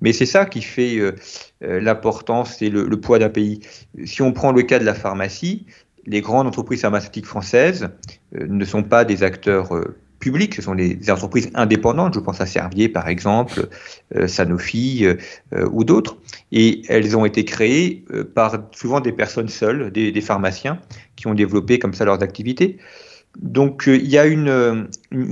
Mais c'est ça qui fait l'importance et le poids d'un pays. Si on prend le cas de la pharmacie, les grandes entreprises pharmaceutiques françaises euh, ne sont pas des acteurs euh, publics, ce sont des, entreprises indépendantes, je pense à Servier par exemple, euh, Sanofi ou d'autres, et elles ont été créées par souvent des personnes seules, des, pharmaciens, qui ont développé comme ça leurs activités. Donc il y a une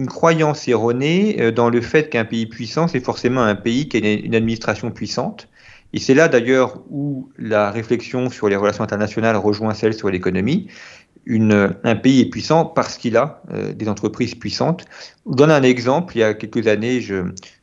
croyance erronée dans le fait qu'un pays puissant, c'est forcément un pays qui a une administration puissante. Et c'est là d'ailleurs où la réflexion sur les relations internationales rejoint celle sur l'économie. Un pays est puissant parce qu'il a euh, des entreprises puissantes. Je vous donne un exemple. Il y a quelques années,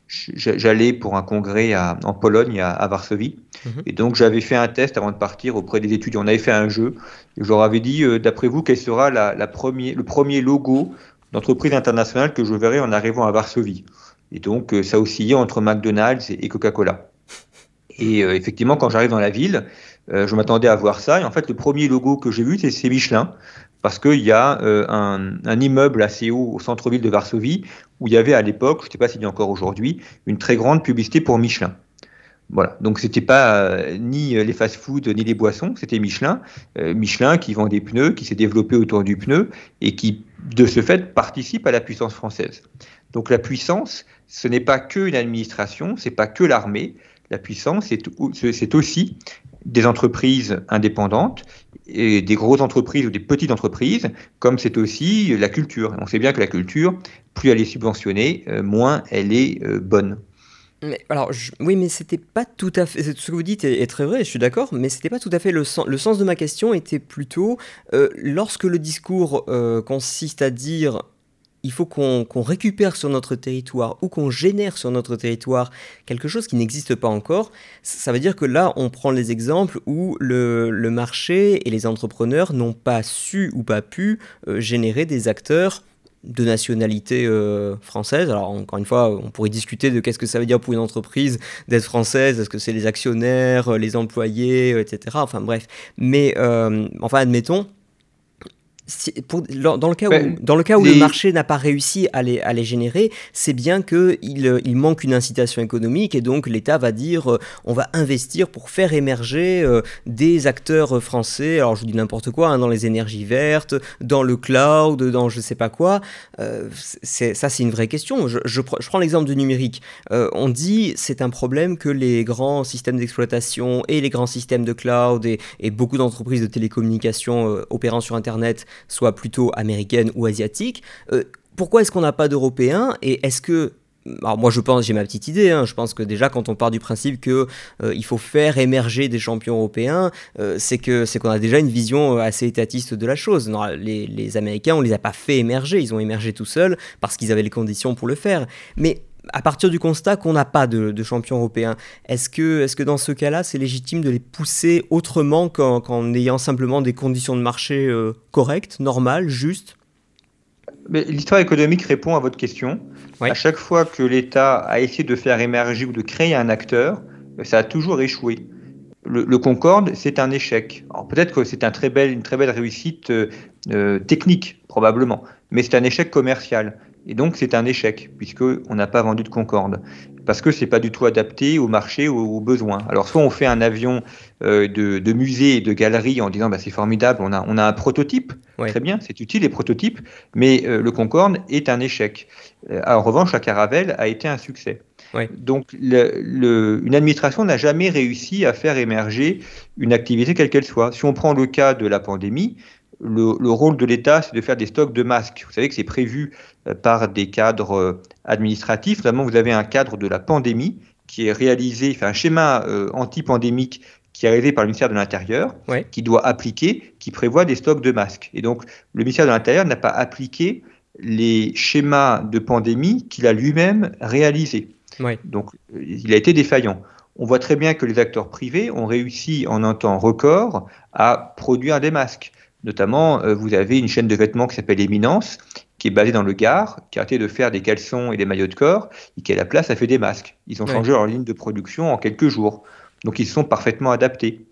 j'allais pour un congrès en Pologne, à, Varsovie. Mhm. Et donc, j'avais fait un test avant de partir auprès des étudiants. On avait fait un jeu. Et je leur avais dit, euh, d'après vous, quel sera la, le premier logo d'entreprise internationale que je verrai en arrivant à Varsovie? Et donc, euh, ça oscillait entre McDonald's et Coca-Cola. Et euh, effectivement, quand j'arrive dans la ville, euh, je m'attendais à voir ça. Et en fait, le premier logo que j'ai vu, c'est Michelin. Parce qu'il y a euh, un, immeuble assez haut au centre-ville de Varsovie où il y avait à l'époque, je ne sais pas s'il y a encore aujourd'hui, une très grande publicité pour Michelin. Voilà, donc c'était pas ni les fast-foods ni les boissons, c'était Michelin. Michelin qui vend des pneus, qui s'est développé autour du pneu et qui, de ce fait, participe à la puissance française. Donc la puissance, ce n'est pas que une administration, c'est pas que l'armée, la puissance, c'est aussi des entreprises indépendantes et des grosses entreprises ou des petites entreprises, comme c'est aussi la culture. On sait bien que la culture, plus elle est subventionnée, euh, moins elle est euh, bonne. Mais, alors, oui, mais c'était pas tout à fait. Ce que vous dites est, très vrai, je suis d'accord, mais c'était pas tout à fait le, sens. Le sens de ma question était plutôt euh, lorsque le discours consiste à dire il faut qu'on récupère sur notre territoire ou qu'on génère sur notre territoire quelque chose qui n'existe pas encore, ça veut dire que là, on prend les exemples où le, marché et les entrepreneurs n'ont pas su ou pas pu euh, générer des acteurs de nationalité euh, française. Alors encore une fois, on pourrait discuter de qu'est-ce que ça veut dire pour une entreprise d'être française, est-ce que c'est les actionnaires, les employés, etc. Enfin bref. Mais euh, enfin admettons, dans, le cas où, dans le, cas où le marché n'a pas réussi à les, à les générer, c'est bien qu'il il manque une incitation économique et donc l'État va dire euh, on va investir pour faire émerger euh, des acteurs français, alors je vous dis n'importe quoi, hein, dans les énergies vertes, dans le cloud, dans je sais pas quoi. Euh, ça, c'est une vraie question. Je, je, prends l'exemple du numérique. on dit c'est un problème que les grands systèmes d'exploitation et les grands systèmes de cloud et, et beaucoup d'entreprises de télécommunications opérant sur Internet soit plutôt américaine ou asiatique. Euh, pourquoi est-ce qu'on n'a pas d'Européens Et est-ce que alors moi je pense, j'ai ma petite idée, hein, je pense que déjà quand on part du principe qu'il euh, il faut faire émerger des champions européens, euh, c'est que c'est qu'on a déjà une vision assez étatiste de la chose. Les, les, Américains, on les a pas fait émerger, ils ont émergé tout seuls parce qu'ils avaient les conditions pour le faire. Mais à partir du constat qu'on n'a pas de, champions européens, est-ce que, est que dans ce cas-là, c'est légitime de les pousser autrement qu'en ayant simplement des conditions de marché euh, correctes, normales, justes? L'histoire économique répond à votre question. À chaque fois que l'État a essayé de faire émerger ou de créer un acteur, ça a toujours échoué. Le, Concorde, c'est un échec. Peut-être que c'est un très une très belle réussite euh, euh, technique, probablement, mais c'est un échec commercial. Et donc, c'est un échec, puisqu'on n'a pas vendu de Concorde, parce que ce n'est pas du tout adapté au marché, ou aux besoins. Alors, soit on fait un avion euh, de, musée et de galerie en disant bah, c'est formidable, on a, on a un prototype, très bien, c'est utile les prototypes, mais euh, le Concorde est un échec. Euh, en revanche, la Caravelle a été un succès. Donc, une administration n'a jamais réussi à faire émerger une activité quelle qu'elle soit. Si on prend le cas de la pandémie, le, rôle de l'État, c'est de faire des stocks de masques. Vous savez que c'est prévu par des cadres euh, administratifs. Notamment, vous avez un cadre de la pandémie qui est réalisé, enfin un schéma euh, anti-pandémique qui est réalisé par le ministère de l'Intérieur, qui doit appliquer, qui prévoit des stocks de masques. Et donc, le ministère de l'Intérieur n'a pas appliqué les schémas de pandémie qu'il a lui-même réalisés. Donc, il a été défaillant. On voit très bien que les acteurs privés ont réussi en un temps record à produire des masques. Notamment, euh, vous avez une chaîne de vêtements qui s'appelle Éminence, qui est basée dans le Gard, qui a arrêté de faire des caleçons et des maillots de corps, et qui à la place a fait des masques. Ils ont changé leur ligne de production en quelques jours. Donc ils sont parfaitement adaptés.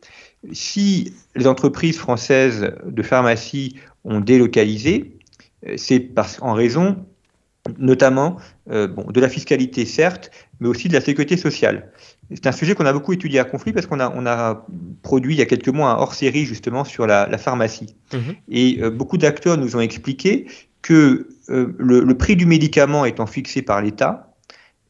Si les entreprises françaises de pharmacie ont délocalisé, euh, c'est en raison notamment euh, bon, de la fiscalité certes, mais aussi de la sécurité sociale. C'est un sujet qu'on a beaucoup étudié à conflit parce qu'on a, on a produit il y a quelques mois un hors-série justement sur la, pharmacie. Mhm. Et euh, beaucoup d'acteurs nous ont expliqué que euh, le, prix du médicament étant fixé par l'État,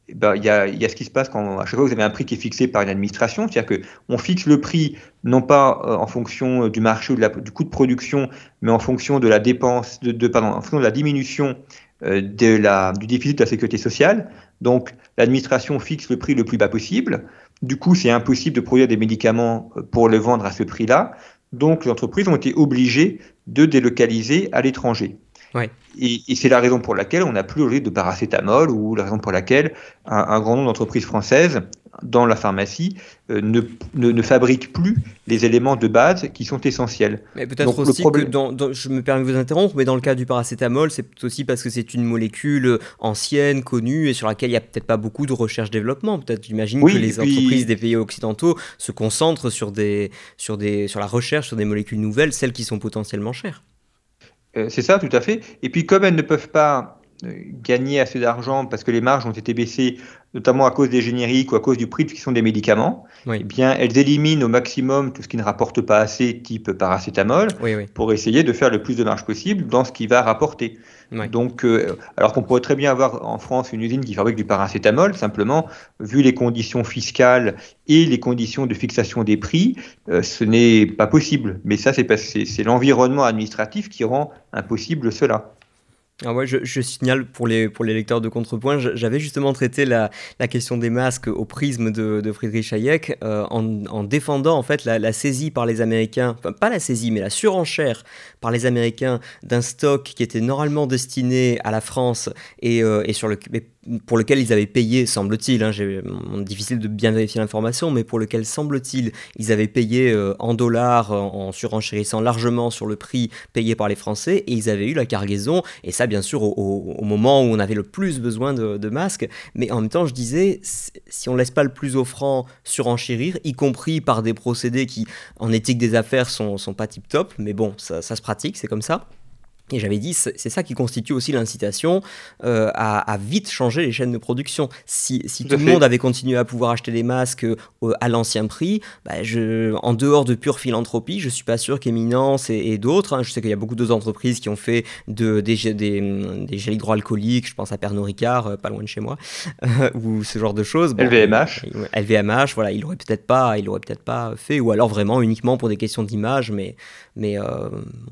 eh ben, il y, a, ce qui se passe quand à chaque fois vous avez un prix qui est fixé par une administration, c'est-à-dire qu'on fixe le prix non pas euh, en fonction du marché ou du coût de production, mais en fonction de la dépense, pardon, en fonction de la diminution du déficit de la sécurité sociale. Donc, l'administration fixe le prix le plus bas possible. Du coup, c'est impossible de produire des médicaments euh, pour le vendre à ce prix-là. Donc, les entreprises ont été obligées de délocaliser à l'étranger. Et, c'est la raison pour laquelle on n'a plus aujourd'hui de paracétamol ou la raison pour laquelle un, grand nombre d'entreprises françaises dans la pharmacie euh, ne, ne, fabriquent plus les éléments de base qui sont essentiels. Mais peut-être aussi que, dans, je me permets de vous interrompre, mais dans le cas du paracétamol, c'est aussi parce que c'est une molécule ancienne, connue et sur laquelle il n'y a peut-être pas beaucoup de recherche-développement. Peut-être, j'imagine que les entreprises des pays occidentaux se concentrent sur, des, sur, des, sur la recherche sur des molécules nouvelles, celles qui sont potentiellement chères. Euh, c'est ça, tout à fait. Et puis, comme elles ne peuvent pas euh, gagner assez d'argent parce que les marges ont été baissées, notamment à cause des génériques ou à cause du prix qui sont des médicaments, eh bien, elles éliminent au maximum tout ce qui ne rapporte pas assez, type paracétamol, pour essayer de faire le plus de marge possible dans ce qui va rapporter. Donc, euh, alors qu'on pourrait très bien avoir en France une usine qui fabrique du paracétamol, simplement, vu les conditions fiscales et les conditions de fixation des prix, euh, ce n'est pas possible. Mais ça, c'est l'environnement administratif qui rend impossible cela. Ah ouais, je, signale pour les, pour les lecteurs de contrepoint, j'avais justement traité la, la, question des masques au prisme de, Friedrich Hayek euh, en, en, défendant en fait la, la, saisie par les Américains, enfin pas la saisie, mais la surenchère par les Américains d'un stock qui était normalement destiné à la France et, euh, et sur le, pour lequel ils avaient payé, semble-t-il, hein, difficile de bien vérifier l'information, mais pour lequel, semble-t-il, ils avaient payé euh, en dollars en, surenchérissant largement sur le prix payé par les Français, et ils avaient eu la cargaison, et ça bien sûr au, moment où on avait le plus besoin de, masques, mais en même temps je disais, si on laisse pas le plus offrant surenchérir, y compris par des procédés qui en éthique des affaires sont, sont pas tip-top, mais bon, ça se pratique, c'est comme ça. Et j'avais dit, c'est ça qui constitue aussi l'incitation euh, à, vite changer les chaînes de production. Si, si tout, le monde avait continué à pouvoir acheter des masques euh, à l'ancien prix, bah, je, en dehors de pure philanthropie, je suis pas sûr qu'Eminence et, d'autres, hein, je sais qu'il y a beaucoup d'autres entreprises qui ont fait de, des, des, des gels hydroalcooliques, je pense à Pernod Ricard, euh, pas loin de chez moi, ou ce genre de choses. LVMH. LVMH, voilà, il l'aurait peut-être pas, il peut-être pas fait, ou alors vraiment uniquement pour des questions d'image, mais, mais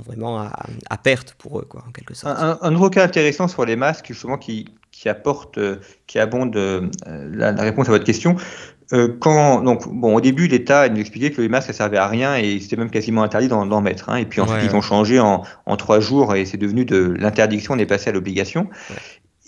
vraiment à, à perte en quelque sorte. Un, un, autre cas intéressant sur les masques, justement, qui, qui apporte, euh, qui abonde euh, la, réponse à votre question. Euh, quand, donc, bon, au début, l'État nous expliquait que les masques, ça servait à rien et c'était même quasiment interdit d'en mettre. Hein. Et puis ensuite, ils ont changé en, en, trois jours et c'est devenu de l'interdiction, on est passé à l'obligation.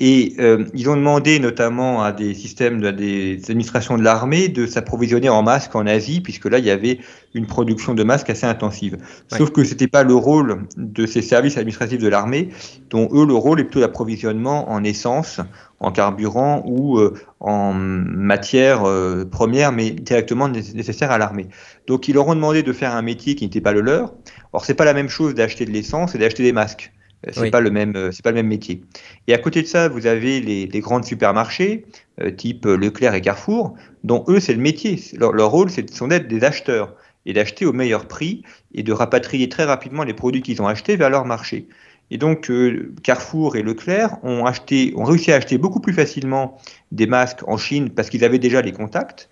Et euh, ils ont demandé notamment à des systèmes, à des administrations de l'armée de s'approvisionner en masques en Asie, puisque là, il y avait une production de masques assez intensive. Sauf que ce n'était pas le rôle de ces services administratifs de l'armée, dont eux, le rôle est plutôt l'approvisionnement en essence, en carburant ou euh, en matière euh, première, mais directement nécessaire à l'armée. Donc, ils leur ont demandé de faire un métier qui n'était pas le leur. Or, c'est pas la même chose d'acheter de l'essence et d'acheter des masques. Euh, c'est pas le même, euh, c'est pas le même métier. Et à côté de ça, vous avez les, les grands supermarchés, euh, type Leclerc et Carrefour, dont eux, c'est le métier. Leur, leur rôle, c'est d'être des acheteurs et d'acheter au meilleur prix et de rapatrier très rapidement les produits qu'ils ont achetés vers leur marché. Et donc Carrefour et Leclerc ont acheté, ont réussi à acheter beaucoup plus facilement des masques en Chine parce qu'ils avaient déjà les contacts.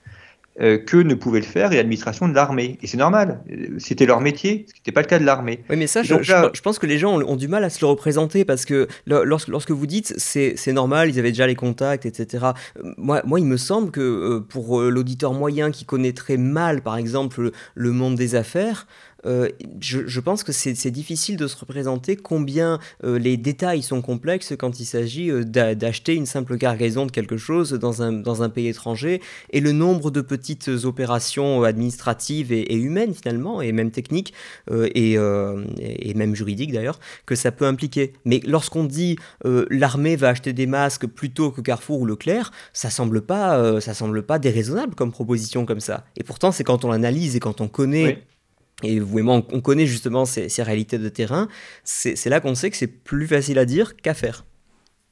Euh, que ne pouvait le faire l'administration de l'armée. Et c'est normal, c'était leur métier, ce qui n'était pas le cas de l'armée. Oui, mais ça, je, pense que les gens ont, du mal à se le représenter parce que lorsque, lorsque vous dites c'est normal, ils avaient déjà les contacts, etc. Moi, moi il me semble que pour l'auditeur moyen qui connaîtrait mal, par exemple, le monde des affaires, euh, je, pense que c'est difficile de se représenter combien euh, les détails sont complexes quand il s'agit euh, d'acheter une simple cargaison de quelque chose dans un, dans un pays étranger et le nombre de petites opérations administratives et, humaines finalement, et même techniques, et, même juridiques d'ailleurs, que ça peut impliquer. Mais lorsqu'on dit l'armée va acheter des masques plutôt que Carrefour ou Leclerc, ça semble pas, ça semble pas déraisonnable comme proposition comme ça. Et pourtant, c'est quand on l'analyse et quand on connaît et vous et moi, on connaît justement ces, réalités de terrain, c'est là qu'on sait que c'est plus facile à dire qu'à faire.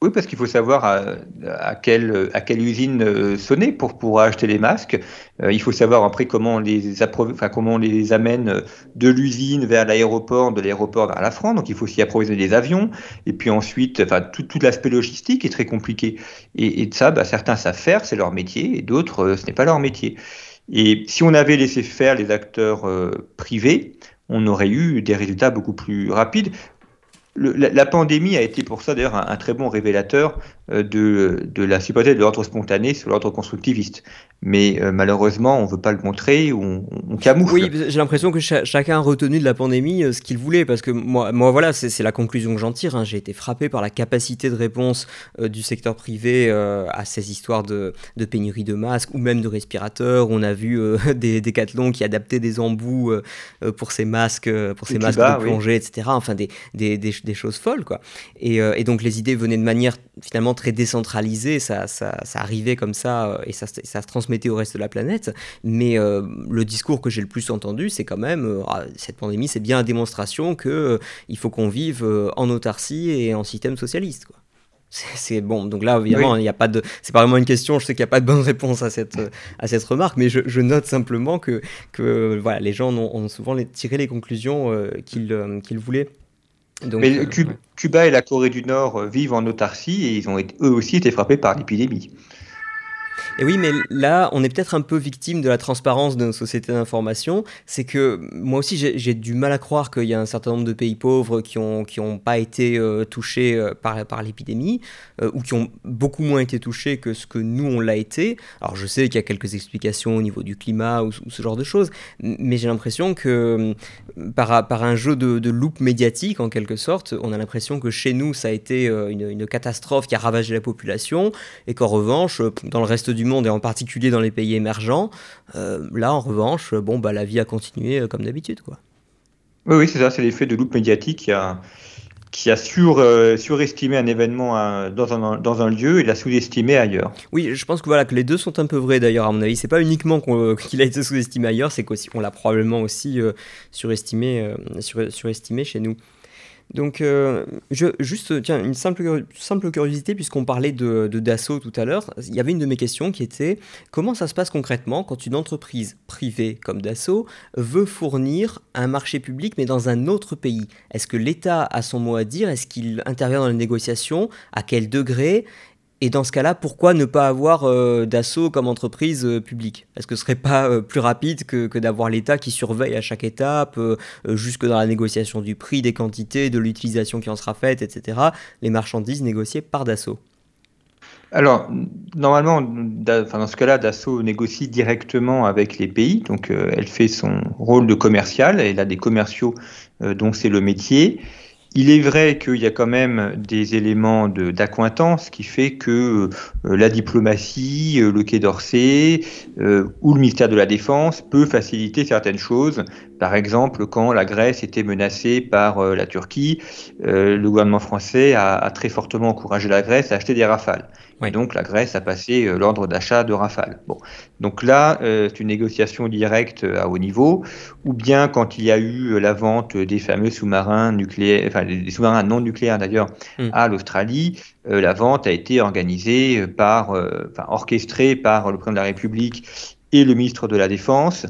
Oui, parce qu'il faut savoir à, quelle, à quelle usine euh, sonner pour pouvoir acheter les masques. Euh, il faut savoir après comment on les, enfin, comment on les amène de l'usine vers l'aéroport, de l'aéroport vers la France. Donc il faut aussi approvisionner des avions. Et puis ensuite, enfin, tout, l'aspect logistique est très compliqué. Et, ça, bah, certains savent faire, c'est leur métier, et d'autres, euh, ce n'est pas leur métier. Et si on avait laissé faire les acteurs euh, privés, on aurait eu des résultats beaucoup plus rapides. La, pandémie a été pour ça d'ailleurs un, très bon révélateur de, de la supériorité de l'ordre spontané sur l'ordre constructiviste. Mais euh, malheureusement, on ne veut pas le montrer, on, on camoufle. Oui, j'ai l'impression que chacun a retenu de la pandémie euh, ce qu'il voulait, parce que moi, moi voilà, c'est la conclusion que j'en tire. Hein. J'ai été frappé par la capacité de réponse du secteur privé à ces histoires de, de, pénurie de masques ou même de respirateurs. On a vu des décathlons qui adaptaient des embouts pour ces masques, pour ces masques de plongée, etc. Enfin, des, des, des des choses folles, quoi. Euh, et, donc les idées venaient de manière finalement très décentralisée, ça, ça, arrivait comme ça euh, et ça, ça, se transmettait au reste de la planète. Mais euh, le discours que j'ai le plus entendu, c'est quand même ah, cette pandémie, c'est bien la démonstration que il faut qu'on vive en autarcie et en système socialiste, quoi c'est bon. Donc là, évidemment, il n'y a pas de. C'est pas vraiment une question. Je sais qu'il n'y a pas de bonne réponse à cette, à cette remarque, mais je, note simplement que, que voilà, les gens ont, souvent tiré les conclusions qu'ils qu'ils voulaient mais euh, Cuba et la Corée du Nord euh, vivent en autarcie et ils ont eux aussi été frappés par l'épidémie. Et oui, mais là, on est peut-être un peu victime de la transparence de nos sociétés d'information. C'est que moi aussi, j'ai du mal à croire qu'il y a un certain nombre de pays pauvres qui n'ont qui ont pas été euh, touchés euh, par, par l'épidémie, euh, ou qui ont beaucoup moins été touchés que ce que nous, on l'a été. Alors, je sais qu'il y a quelques explications au niveau du climat ou, ce genre de choses, mais j'ai l'impression que par, par un jeu de, de loupe médiatique, en quelque sorte, on a l'impression que chez nous, ça a été une, une catastrophe qui a ravagé la population, et qu'en revanche, dans le reste du monde et en particulier dans les pays émergents, euh, là en revanche, bon, bah, la vie a continué euh, comme d'habitude. quoi. Oui, oui c'est ça, c'est l'effet de loupe médiatique qui a, qui a sur, euh, surestimé un événement dans, un, dans, un, lieu et l'a sous-estimé ailleurs. Oui, je pense que, voilà, que les deux sont un peu vrais d'ailleurs, à mon avis. C'est pas uniquement qu'il a été sous-estimé ailleurs, c'est qu'on l'a probablement aussi surestimé, surestimé chez nous. Donc, euh, je, juste, tiens, une simple, curiosité, puisqu'on parlait de, de Dassault tout à l'heure, il y avait une de mes questions qui était comment ça se passe concrètement quand une entreprise privée comme Dassault veut fournir un marché public, mais dans un autre pays? Est-ce que l'État a son mot à dire? Est-ce qu'il intervient dans les négociations? À quel degré? Et dans ce cas-là, pourquoi ne pas avoir euh, d'assaut comme entreprise euh, publique? Est-ce que ce serait pas euh, plus rapide que, que d'avoir l'État qui surveille à chaque étape, jusque dans la négociation du prix, des quantités, de l'utilisation qui en sera faite, etc., les marchandises négociées par Dassault alors, normalement, dans ce cas-là, Dassault négocie directement avec les pays, donc elle fait son rôle de commercial, elle a des commerciaux dont c'est le métier. Il est vrai qu'il y a quand même des éléments d'accointance qui fait que euh, la diplomatie, euh, le Quai d'Orsay euh, ou le ministère de la Défense peut faciliter certaines choses. Par exemple, quand la Grèce était menacée par la Turquie, le gouvernement français a, a, très fortement encouragé la Grèce à acheter des rafales. Donc la Grèce a passé euh, l'ordre d'achat de Rafale. Bon. Donc là, euh, c'est une négociation directe euh, à haut niveau, ou bien quand il y a eu la vente des fameux sous-marins nucléaires, enfin des sous-marins non nucléaires d'ailleurs, hmm. à l'Australie, la vente a été organisée par, enfin orchestrée par le président de la République et le ministre de la Défense,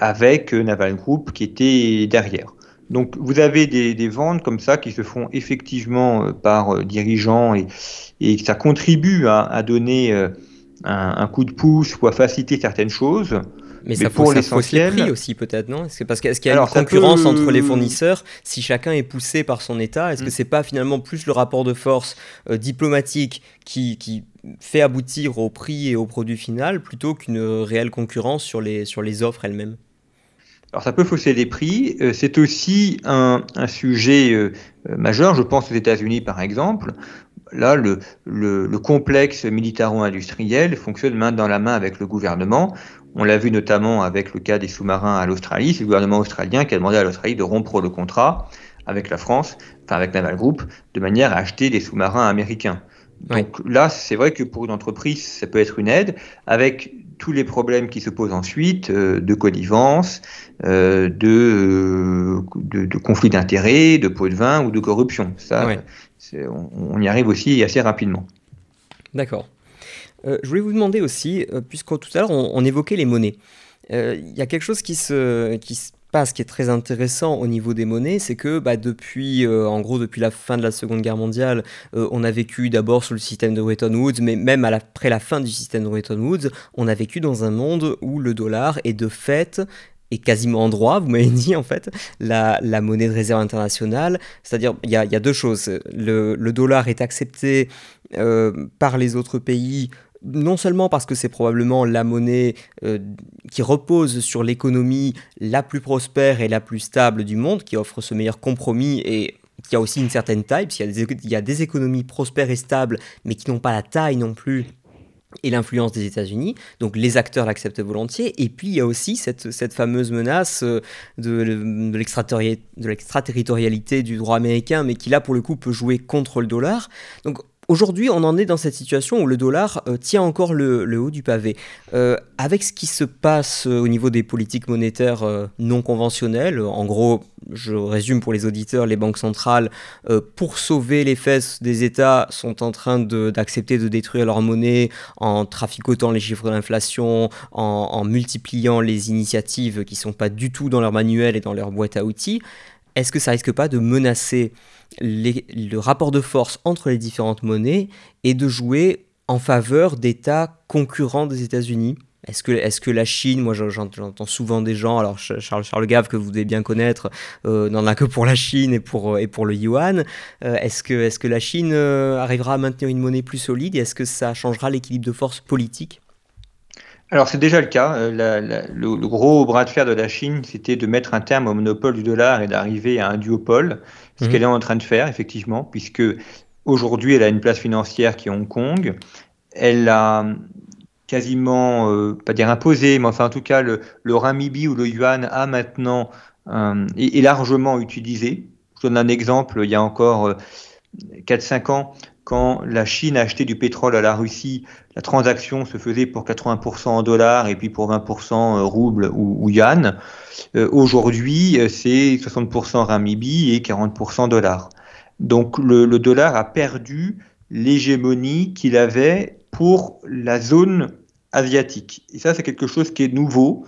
avec Naval Group qui était derrière. Donc vous avez des, des, ventes comme ça qui se font effectivement par dirigeants et, et ça contribue à, donner euh, un, coup de pouce ou à faciliter certaines choses. Mais, ça, pour l'essentiel, les prix aussi peut-être, non? Est-ce parce qu'il y a une concurrence entre les fournisseurs? Si chacun est poussé par son État, est-ce que que mm. c'est pas finalement plus le rapport de force euh, diplomatique qui, qui, fait aboutir au prix et au produit final plutôt qu'une réelle concurrence sur les, sur les offres elles-mêmes? Alors ça peut fausser les prix. Euh, c'est aussi un, sujet euh, majeur, je pense aux États-Unis par exemple. Là, le, le, le complexe militaro-industriel fonctionne main dans la main avec le gouvernement. On l'a vu notamment avec le cas des sous-marins à l'Australie. C'est le gouvernement australien qui a demandé à l'Australie de rompre le contrat avec la France, enfin avec Naval Group, de manière à acheter des sous-marins américains. Donc là, c'est vrai que pour une entreprise, ça peut être une aide, avec tous les problèmes qui se posent ensuite, euh, de connivence, euh, de, de, de conflit d'intérêts, de pot de vin ou de corruption. Ça, on, on, y arrive aussi assez rapidement. D'accord. Euh, je voulais vous demander aussi, euh, puisque tout à l'heure on, évoquait les monnaies, euh, il y a quelque chose qui se, qui se passe qui est très intéressant au niveau des monnaies, c'est que bah, depuis, en gros, depuis la fin de la Seconde Guerre mondiale, on a vécu d'abord sous le système de Bretton Woods, mais même après la fin du système de Bretton Woods, on a vécu dans un monde où le dollar est de fait et quasiment en droit, vous m'avez dit en fait, la, monnaie de réserve internationale. C'est-à-dire, il y, a, deux choses. Le, le dollar est accepté par les autres pays non seulement parce que c'est probablement la monnaie euh, qui repose sur l'économie la plus prospère et la plus stable du monde, qui offre ce meilleur compromis et qui a aussi une certaine taille, parce qu'il y, a des économies prospères et stables, mais qui n'ont pas la taille non plus et l'influence des États-Unis. Donc les acteurs l'acceptent volontiers. Et puis il y a aussi cette, cette fameuse menace euh, de, de l'extraterritorialité du droit américain, mais qui là pour le coup peut jouer contre le dollar. Donc Aujourd'hui, on en est dans cette situation où le dollar euh, tient encore le, haut du pavé. Euh, avec ce qui se passe euh, au niveau des politiques monétaires non conventionnelles, en gros, je résume pour les auditeurs, les banques centrales, pour sauver les fesses des États, sont en train d'accepter de, détruire leur monnaie en traficotant les chiffres d'inflation, en, multipliant les initiatives qui ne sont pas du tout dans leur manuel et dans leur boîte à outils. Est-ce que ça risque pas de menacer le rapport de force entre les différentes monnaies et de jouer en faveur d'États concurrents des États-Unis. Est-ce que, est que la Chine, moi j'entends souvent des gens, alors Charles, Charles Gave que vous devez bien connaître, euh, n'en a que pour la Chine et pour, et pour le yuan, euh, est-ce que, est que la Chine euh, arrivera à maintenir une monnaie plus solide et est-ce que ça changera l'équilibre de force politique? Alors c'est déjà le cas. Le, gros bras de fer de la Chine, c'était de mettre un terme au monopole du dollar et d'arriver à un duopole, ce mhm. qu'elle est en train de faire effectivement, puisque aujourd'hui elle a une place financière qui est Hong Kong. Elle a quasiment, euh, pas dire imposé, mais enfin en tout cas le, le renminbi ou le yuan a maintenant euh, est, largement utilisé. Je donne un exemple. Il y a encore 4-5 ans, quand la Chine a acheté du pétrole à la Russie, la transaction se faisait pour 80% en dollars et puis pour 20% roubles ou, ou yuan. Euh, Aujourd'hui, c'est 60% renminbi et 40% dollars. Donc le, le, dollar a perdu l'hégémonie qu'il avait pour la zone asiatique. Et ça, c'est quelque chose qui est nouveau,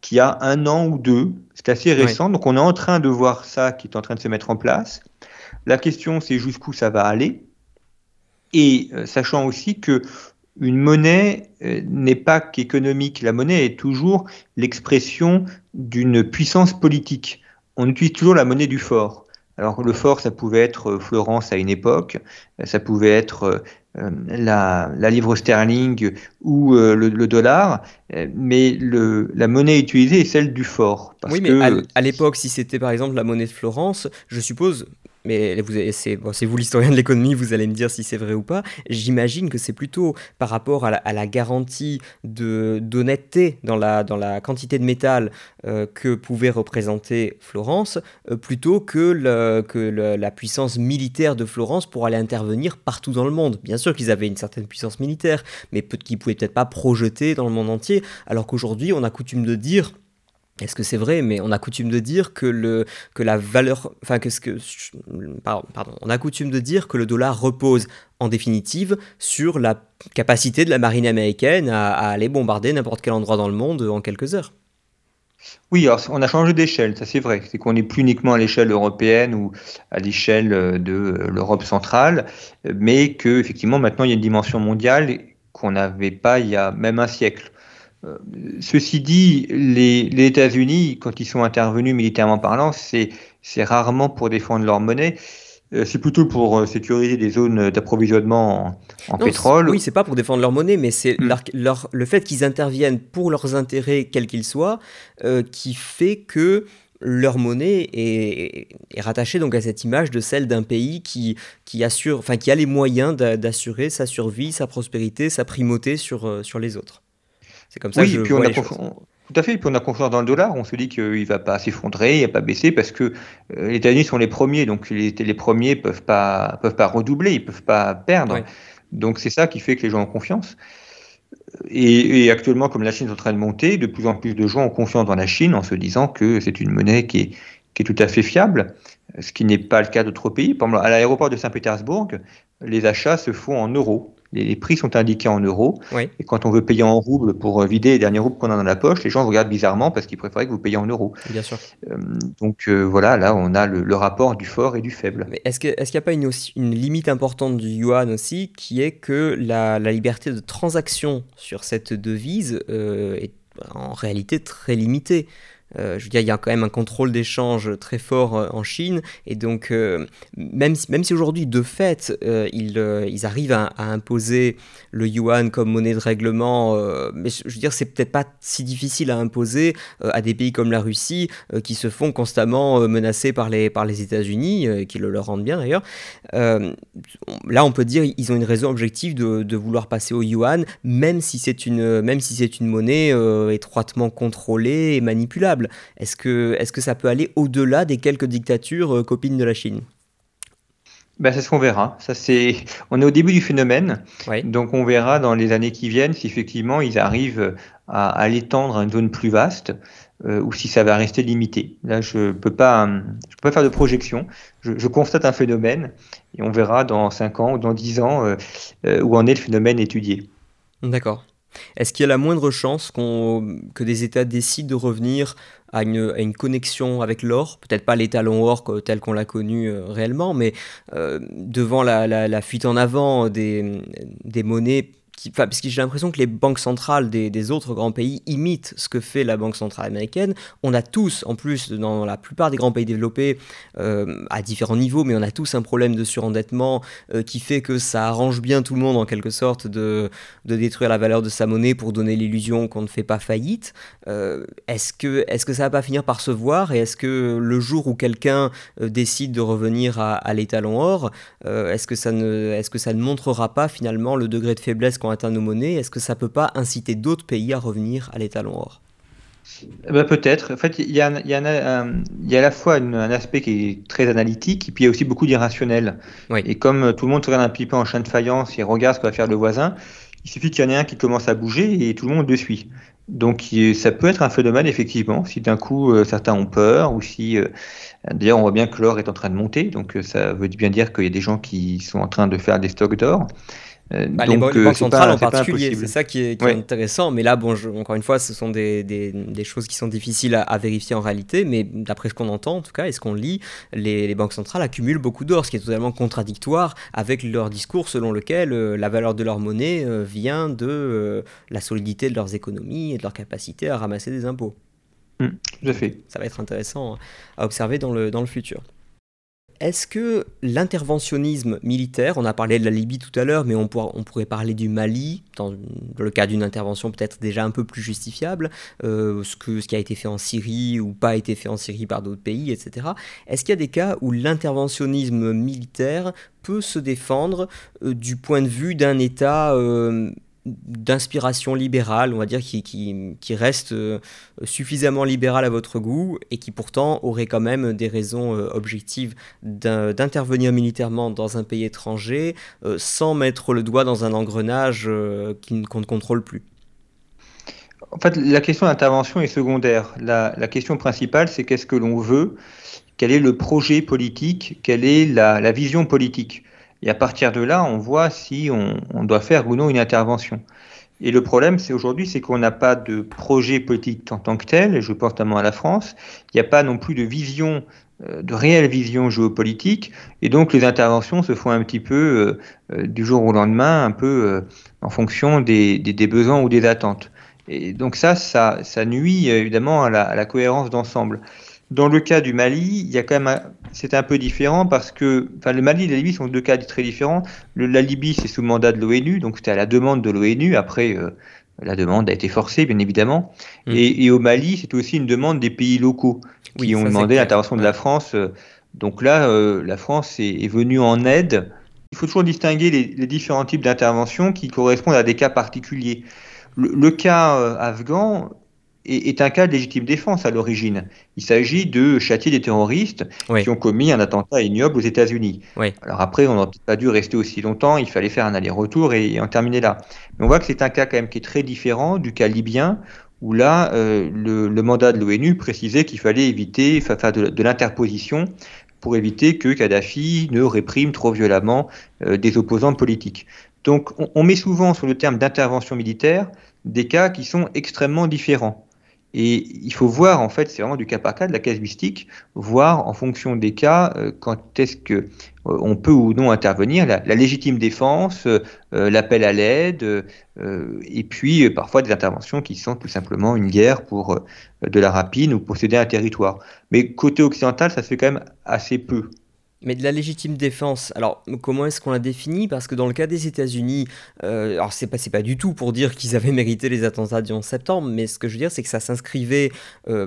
qui a un an ou deux. C'est assez récent. Donc on est en train de voir ça qui est en train de se mettre en place. La question, c'est jusqu'où ça va aller et euh, sachant aussi que une monnaie euh, n'est pas qu'économique, la monnaie est toujours l'expression d'une puissance politique. On utilise toujours la monnaie du fort. Alors le fort, ça pouvait être euh, Florence à une époque, ça pouvait être la, livre sterling ou le, dollar, mais le, la monnaie utilisée est celle du fort. oui, mais à l'époque, si c'était par exemple la monnaie de Florence, je suppose, mais c'est vous l'historien de l'économie, vous allez me dire si c'est vrai ou pas. J'imagine que c'est plutôt par rapport à la, garantie d'honnêteté dans la, dans la quantité de métal euh, que pouvait représenter Florence, euh, plutôt que, que la puissance militaire de Florence pour aller intervenir partout dans le monde. Bien sûr qu'ils avaient une certaine puissance militaire, mais qu'ils ne pouvaient peut-être pas projeter dans le monde entier, alors qu'aujourd'hui on a coutume de dire est-ce que c'est vrai? Mais on a coutume de dire que, le, que la valeur. Enfin, que ce que. On a coutume de dire que le dollar repose en définitive sur la capacité de la marine américaine à, aller bombarder n'importe quel endroit dans le monde en quelques heures. Oui, on a changé d'échelle, ça c'est vrai. C'est qu'on n'est plus uniquement à l'échelle européenne ou à l'échelle de l'Europe centrale, mais que effectivement maintenant il y a une dimension mondiale qu'on n'avait pas il y a même un siècle. Euh, ceci dit, les, les États-Unis, quand ils sont intervenus militairement parlant, c'est rarement pour défendre leur monnaie. Euh, c'est plutôt pour euh, sécuriser des zones d'approvisionnement en, pétrole. Oui, c'est pas pour défendre leur monnaie, mais c'est hmm. le fait qu'ils interviennent pour leurs intérêts, quels qu'ils soient, qui fait que leur monnaie est, rattachée donc à cette image de celle d'un pays qui, qui, assure, enfin, qui a les moyens d'assurer sa survie, sa prospérité, sa primauté sur, sur les autres. C'est comme ça que je puis on a Tout à fait, puis on a confiance dans le dollar, on se dit qu'il ne va pas s'effondrer, il ne va pas baisser, parce que euh, les États-Unis sont les premiers, donc les, les premiers ne peuvent pas, peuvent pas redoubler, ils ne peuvent pas perdre. Donc c'est ça qui fait que les gens ont confiance. Et, actuellement, comme la Chine est en train de monter, de plus en plus de gens ont confiance dans la Chine en se disant que c'est une monnaie qui est, qui est tout à fait fiable, ce qui n'est pas le cas d'autres pays. Par exemple, à l'aéroport de Saint-Pétersbourg, les achats se font en euros les, prix sont indiqués en euros. Et quand on veut payer en roubles pour euh, vider les derniers roubles qu'on a dans la poche, les gens vous regardent bizarrement parce qu'ils préfèrent que vous payiez en euros. Bien sûr. Euh, donc euh, voilà, là on a le, rapport du fort et du faible. Mais est-ce qu'il n'y a pas une, une, limite importante du yuan aussi, qui est que la, liberté de transaction sur cette devise est en réalité très limitée? Euh, je veux dire, il y a quand même un contrôle d'échange très fort euh, en Chine, et donc euh, même, si, même si aujourd'hui, de fait, ils, arrivent à, imposer le yuan comme monnaie de règlement, mais je veux dire, c'est peut-être pas si difficile à imposer à des pays comme la Russie, qui se font constamment menacer par les, par les États-Unis, qui le leur rendent bien d'ailleurs. là, on peut dire ils ont une raison objective de, vouloir passer au yuan, même si c'est une, même si c'est une monnaie étroitement contrôlée et manipulable. Est-ce que, est que ça peut aller au-delà des quelques dictatures euh, copines de la Chine? Ben, c'est ce qu'on verra. Ça, c'est... On est au début du phénomène, donc on verra dans les années qui viennent si effectivement ils arrivent à, l'étendre à une zone plus vaste euh, ou si ça va rester limité. Là, je ne peux, pas, je peux pas faire de projection. Je, constate un phénomène et on verra dans 5 ans ou dans 10 ans euh, où en est le phénomène étudié. D'accord. Est-ce qu'il y a la moindre chance que des États décident de revenir à une, connexion avec l'or? Peut-être pas l'étalon or tel qu'on l'a connu euh, réellement, mais euh, devant la, fuite en avant des monnaies parce que j'ai l'impression que les banques centrales des, autres grands pays imitent ce que fait la Banque centrale américaine. On a tous, en plus, dans la plupart des grands pays développés, euh, à différents niveaux, mais on a tous un problème de surendettement euh, qui fait que ça arrange bien tout le monde, en quelque sorte, de, de détruire la valeur de sa monnaie pour donner l'illusion qu'on ne fait pas faillite. Euh, est-ce que, est que ça va pas finir par se voir Et est-ce que le jour où quelqu'un décide de revenir à, à l'étalon or, est-ce que, ça ne, est -ce que ça ne montrera pas finalement le degré de faiblesse qu'on atteint nos monnaies, est-ce que ça peut pas inciter d'autres pays à revenir à l'étalon or? Eh ben, Peut-être. En fait, il y a, y, a y a à la fois un aspect qui est très analytique, et puis il y a aussi beaucoup d'irrationnel. Et comme tout le monde se regarde un petit peu en chien de faïence et regarde ce que va faire le voisin, il suffit qu'il y en ait un qui commence à bouger et tout le monde le suit. Donc ça peut être un phénomène, effectivement, si d'un coup euh, certains ont peur, ou si... Euh, d'ailleurs, on voit bien que l'or est en train de monter, donc euh, ça veut bien dire qu'il y a des gens qui sont en train de faire des stocks d'or. Euh, bah, les, banques euh, centrales en particulier, c'est ça qui est, intéressant. Mais là, bon, encore une fois, ce sont des, des, choses qui sont difficiles à, vérifier en réalité. Mais d'après ce qu'on entend, en tout cas, et ce qu'on lit, les, les, banques centrales accumulent beaucoup d'or, ce qui est totalement contradictoire avec leur discours selon lequel euh, la valeur de leur monnaie vient de la solidité de leurs économies et de leur capacité à ramasser des impôts. Mmh, tout à fait. Ça va être intéressant à observer dans le, dans le futur. Est-ce que l'interventionnisme militaire, on a parlé de la Libye tout à l'heure, mais on, pourrait parler du Mali, dans, le cas d'une intervention peut-être déjà un peu plus justifiable, euh, ce, qui a été fait en Syrie ou pas été fait en Syrie par d'autres pays, etc. Est-ce qu'il y a des cas où l'interventionnisme militaire peut se défendre euh, du point de vue d'un État euh, d'inspiration libérale, on va dire, qui, qui, reste euh, suffisamment libéral à votre goût et qui pourtant aurait quand même des raisons euh, objectives d'intervenir militairement dans un pays étranger euh, sans mettre le doigt dans un engrenage qu'on ne contrôle plus En fait, la question d'intervention est secondaire. La, question principale, c'est qu'est-ce que l'on veut, quel est le projet politique, quelle est la vision politique? Et à partir de là, on voit si on, doit faire ou non une intervention. Et le problème, c'est aujourd'hui, c'est qu'on n'a pas de projet politique en tant que tel, et je pense notamment à la France. Il n'y a pas non plus de vision, euh, de réelle vision géopolitique, et donc les interventions se font un petit peu euh, euh, du jour au lendemain, un peu en fonction des, des, besoins ou des attentes. Et donc ça, ça, ça nuit évidemment à la, à la cohérence d'ensemble. Dans le cas du Mali, il y a quand même, c'est un peu différent parce que, enfin, le Mali et la Libye sont deux cas très différents. Le, la Libye, c'est sous mandat de l'ONU, donc c'était à la demande de l'ONU. Après, euh, la demande a été forcée, bien évidemment. Mmh. Et, et, au Mali, c'est aussi une demande des pays locaux qui ont demandé l'intervention de la France. Donc là, euh, la France est, est, venue en aide. Il faut toujours distinguer les, les différents types d'interventions qui correspondent à des cas particuliers. Le, le cas euh, afghan, est, un cas de légitime défense à l'origine. Il s'agit de châtier des terroristes qui ont commis un attentat ignoble aux États-Unis. Alors après, on n'a pas dû rester aussi longtemps, il fallait faire un aller-retour et, en terminer là. Mais on voit que c'est un cas quand même qui est très différent du cas libyen, où là, euh, le, mandat de l'ONU précisait qu'il fallait éviter enfin, de, de l'interposition pour éviter que Kadhafi ne réprime trop violemment euh, des opposants politiques. Donc on, on met souvent sur le terme d'intervention militaire des cas qui sont extrêmement différents. Et il faut voir, en fait, c'est vraiment du cas par cas, de la casuistique, voir en fonction des cas euh, quand est-ce que euh, on peut ou non intervenir, la, légitime défense, euh, l'appel à l'aide, et puis parfois des interventions qui sont tout simplement une guerre pour de la rapine ou posséder un territoire. Mais côté occidental, ça se fait quand même assez peu. Mais de la légitime défense, alors comment est-ce qu'on la définit Parce que dans le cas des États-Unis, euh, alors c'est pas, du tout pour dire qu'ils avaient mérité les attentats du 11 septembre, mais ce que je veux dire, c'est que ça s'inscrivait euh,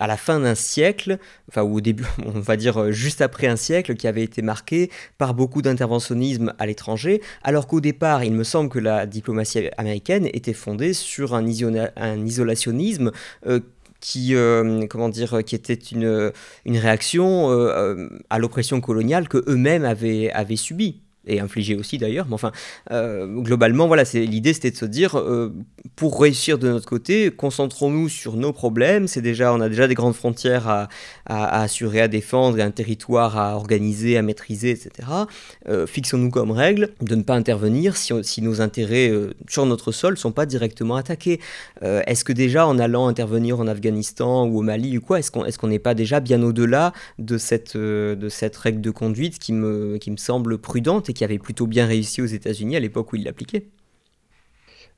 à la fin d'un siècle, enfin au début, on va dire euh, juste après un siècle, qui avait été marqué par beaucoup d'interventionnisme à l'étranger, alors qu'au départ, il me semble que la diplomatie américaine était fondée sur un, un isolationnisme qui, euh, comment dire, qui était une, une réaction euh, à l'oppression coloniale que eux-mêmes avaient, avaient subie et infligé aussi d'ailleurs, mais enfin, euh, globalement, voilà, c'est l'idée, c'était de se dire, euh, pour réussir de notre côté, concentrons-nous sur nos problèmes. C'est déjà, on a déjà des grandes frontières à, assurer, à défendre, et un territoire à organiser, à maîtriser, etc. Euh, fixons-nous comme règle de ne pas intervenir si, si nos intérêts sur notre sol ne sont pas directement attaqués. est-ce que déjà, en allant intervenir en Afghanistan ou au Mali ou quoi, est-ce qu'on est qu'on n'est pas déjà bien au-delà de cette, de cette règle de conduite qui me, qui me semble prudente qui avait plutôt bien réussi aux États-Unis à l'époque où il l'appliquait.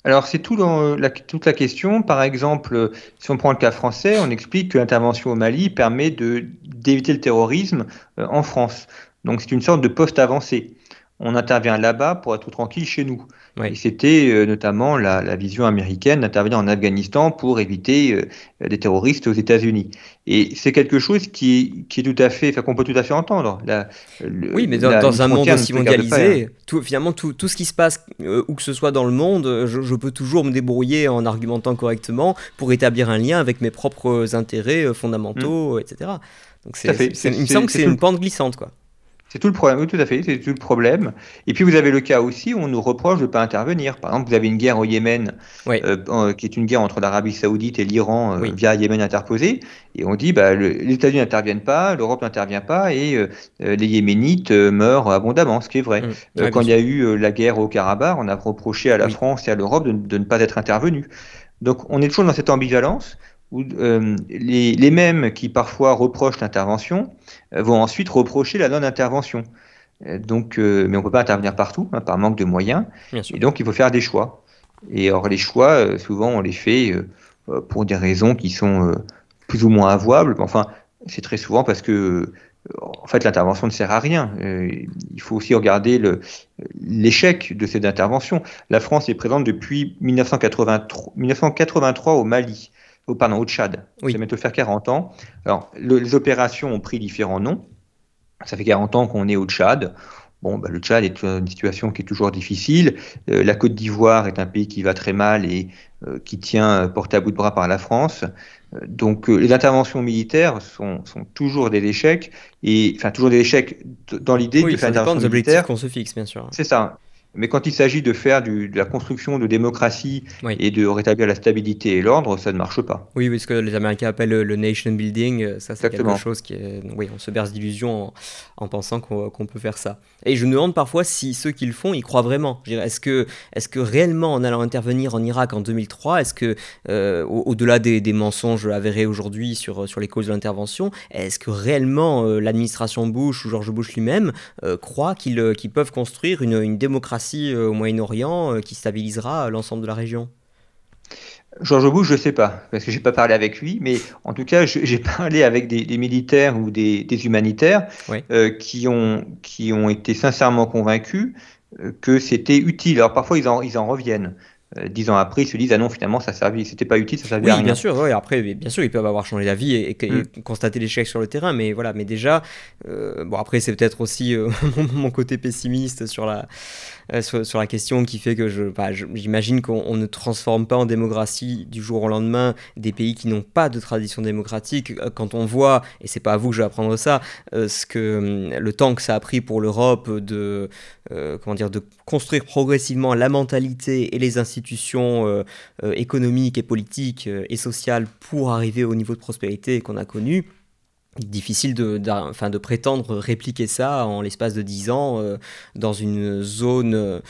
Alors c'est tout la, toute la question. Par exemple, si on prend le cas français, on explique que l'intervention au Mali permet d'éviter le terrorisme euh, en France. Donc c'est une sorte de poste avancé on intervient là-bas pour être tranquille chez nous. Et c'était euh, notamment la, vision américaine d'intervenir en Afghanistan pour éviter euh, des terroristes aux États-Unis. Et c'est quelque chose qui, qui, est tout à fait, enfin qu'on peut tout à fait entendre. oui, mais dans, un monde aussi mondialisé, tout, finalement tout, tout, ce qui se passe euh, où que ce soit dans le monde, je, peux toujours me débrouiller en argumentant correctement pour établir un lien avec mes propres intérêts fondamentaux, mm. etc. Donc c'est, il me semble que c'est une pente glissante, quoi. C'est tout le problème, oui, tout à fait, c'est tout le problème. Et puis vous avez le cas aussi où on nous reproche de ne pas intervenir. Par exemple, vous avez une guerre au Yémen, euh, qui est une guerre entre l'Arabie Saoudite et l'Iran euh, via Yémen interposé, et on dit bah, les États-Unis n'interviennent pas, l'Europe n'intervient pas, et euh, les Yéménites meurent abondamment, ce qui est vrai. Mm. Quand il y a eu la guerre au Karabakh, on a reproché à la France et à l'Europe de, de, ne pas être intervenus. Donc on est toujours dans cette ambivalence où euh, les, les, mêmes qui parfois reprochent l'intervention euh, vont ensuite reprocher la non-intervention. Euh, donc, mais on ne peut pas intervenir partout hein, par manque de moyens. Et donc, il faut faire des choix. Et or, les choix, souvent, on les fait pour des raisons qui sont plus ou moins avouables. Enfin, c'est très souvent parce que en fait, l'intervention ne sert à rien. il faut aussi regarder l'échec de cette intervention. La France est présente depuis 1983, 1983 au Mali au, pardon, au Tchad. Oui. Ça va faire 40 ans. Alors, les opérations ont pris différents noms. Ça fait 40 ans qu'on est au Tchad. Bon, bah, le Tchad est une situation qui est toujours difficile. Euh, la Côte d'Ivoire est un pays qui va très mal et euh, qui tient porté à bout de bras par la France. Euh, donc, les interventions militaires sont, sont, toujours des échecs et enfin toujours des échecs dans l'idée oui, de faire des objectifs qu'on se fixe, bien sûr. C'est ça. Mais quand il s'agit de faire de la construction de démocratie et de rétablir la stabilité et l'ordre, ça ne marche pas. Oui, oui, ce que les Américains appellent le, nation building, euh, ça c'est quelque chose qui est... Oui, on se berce d'illusions en, pensant qu'on peut faire ça. Et je me demande parfois si ceux qui le font, ils croient vraiment. Est-ce que, est que réellement, en allant intervenir en Irak en 2003, est-ce que, euh, au-delà des, mensonges avérés aujourd'hui sur, sur les causes de l'intervention, est-ce que réellement euh, l'administration Bush ou George Bush lui-même croient qu'ils peuvent construire une, une démocratie euh, au Moyen-Orient euh, qui stabilisera l'ensemble de la région Georges Bush, je ne sais pas, parce que je n'ai pas parlé avec lui, mais en tout cas, j'ai parlé avec des, militaires ou des, humanitaires euh, qui, ont, qui ont été sincèrement convaincus que c'était utile. Alors parfois, ils en, ils en reviennent. Euh, dix ans après, ils se disent ah non finalement ça servait, c'était pas utile, ça servait oui, à rien. bien sûr, après bien sûr ils peuvent avoir changé d'avis et, et, mm. constater l'échec sur le terrain, mais voilà, mais déjà euh, bon après c'est peut-être aussi euh, mon, côté pessimiste sur la sur, la question qui fait que bah, j'imagine qu'on ne transforme pas en démocratie du jour au lendemain des pays qui n'ont pas de tradition démocratique. Quand on voit et c'est pas à vous que je vais apprendre ça, ce que le temps que ça a pris pour l'Europe de comment dire de construire progressivement la mentalité et les institutions euh, euh, économiques et politiques euh, et sociales pour arriver au niveau de prospérité qu'on a connu, difficile de, de, de, prétendre répliquer ça en l'espace de 10 ans dans une zone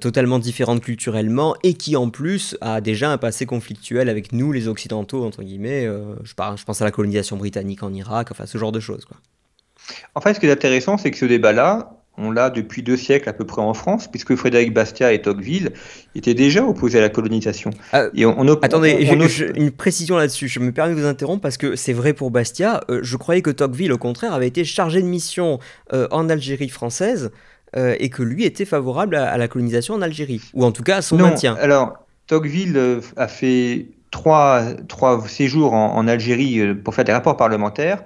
totalement différente culturellement et qui en plus a déjà un passé conflictuel avec nous les occidentaux entre guillemets je, je, pense à la colonisation britannique en Irak enfin ce genre de choses quoi. En fait ce qui est intéressant c'est que ce débat là on l'a depuis deux siècles à peu près en France, puisque Frédéric Bastiat et Tocqueville étaient déjà opposés à la colonisation. Ah, et on, attendez, une précision là-dessus. Je me permets de vous interrompre parce que c'est vrai pour Bastiat. Euh, je croyais que Tocqueville, au contraire, avait été chargé de mission euh, en Algérie française euh, et que lui était favorable à, la colonisation en Algérie, ou en tout cas à son maintien. Alors, Tocqueville a fait trois, trois séjours en, Algérie euh, pour faire des rapports parlementaires,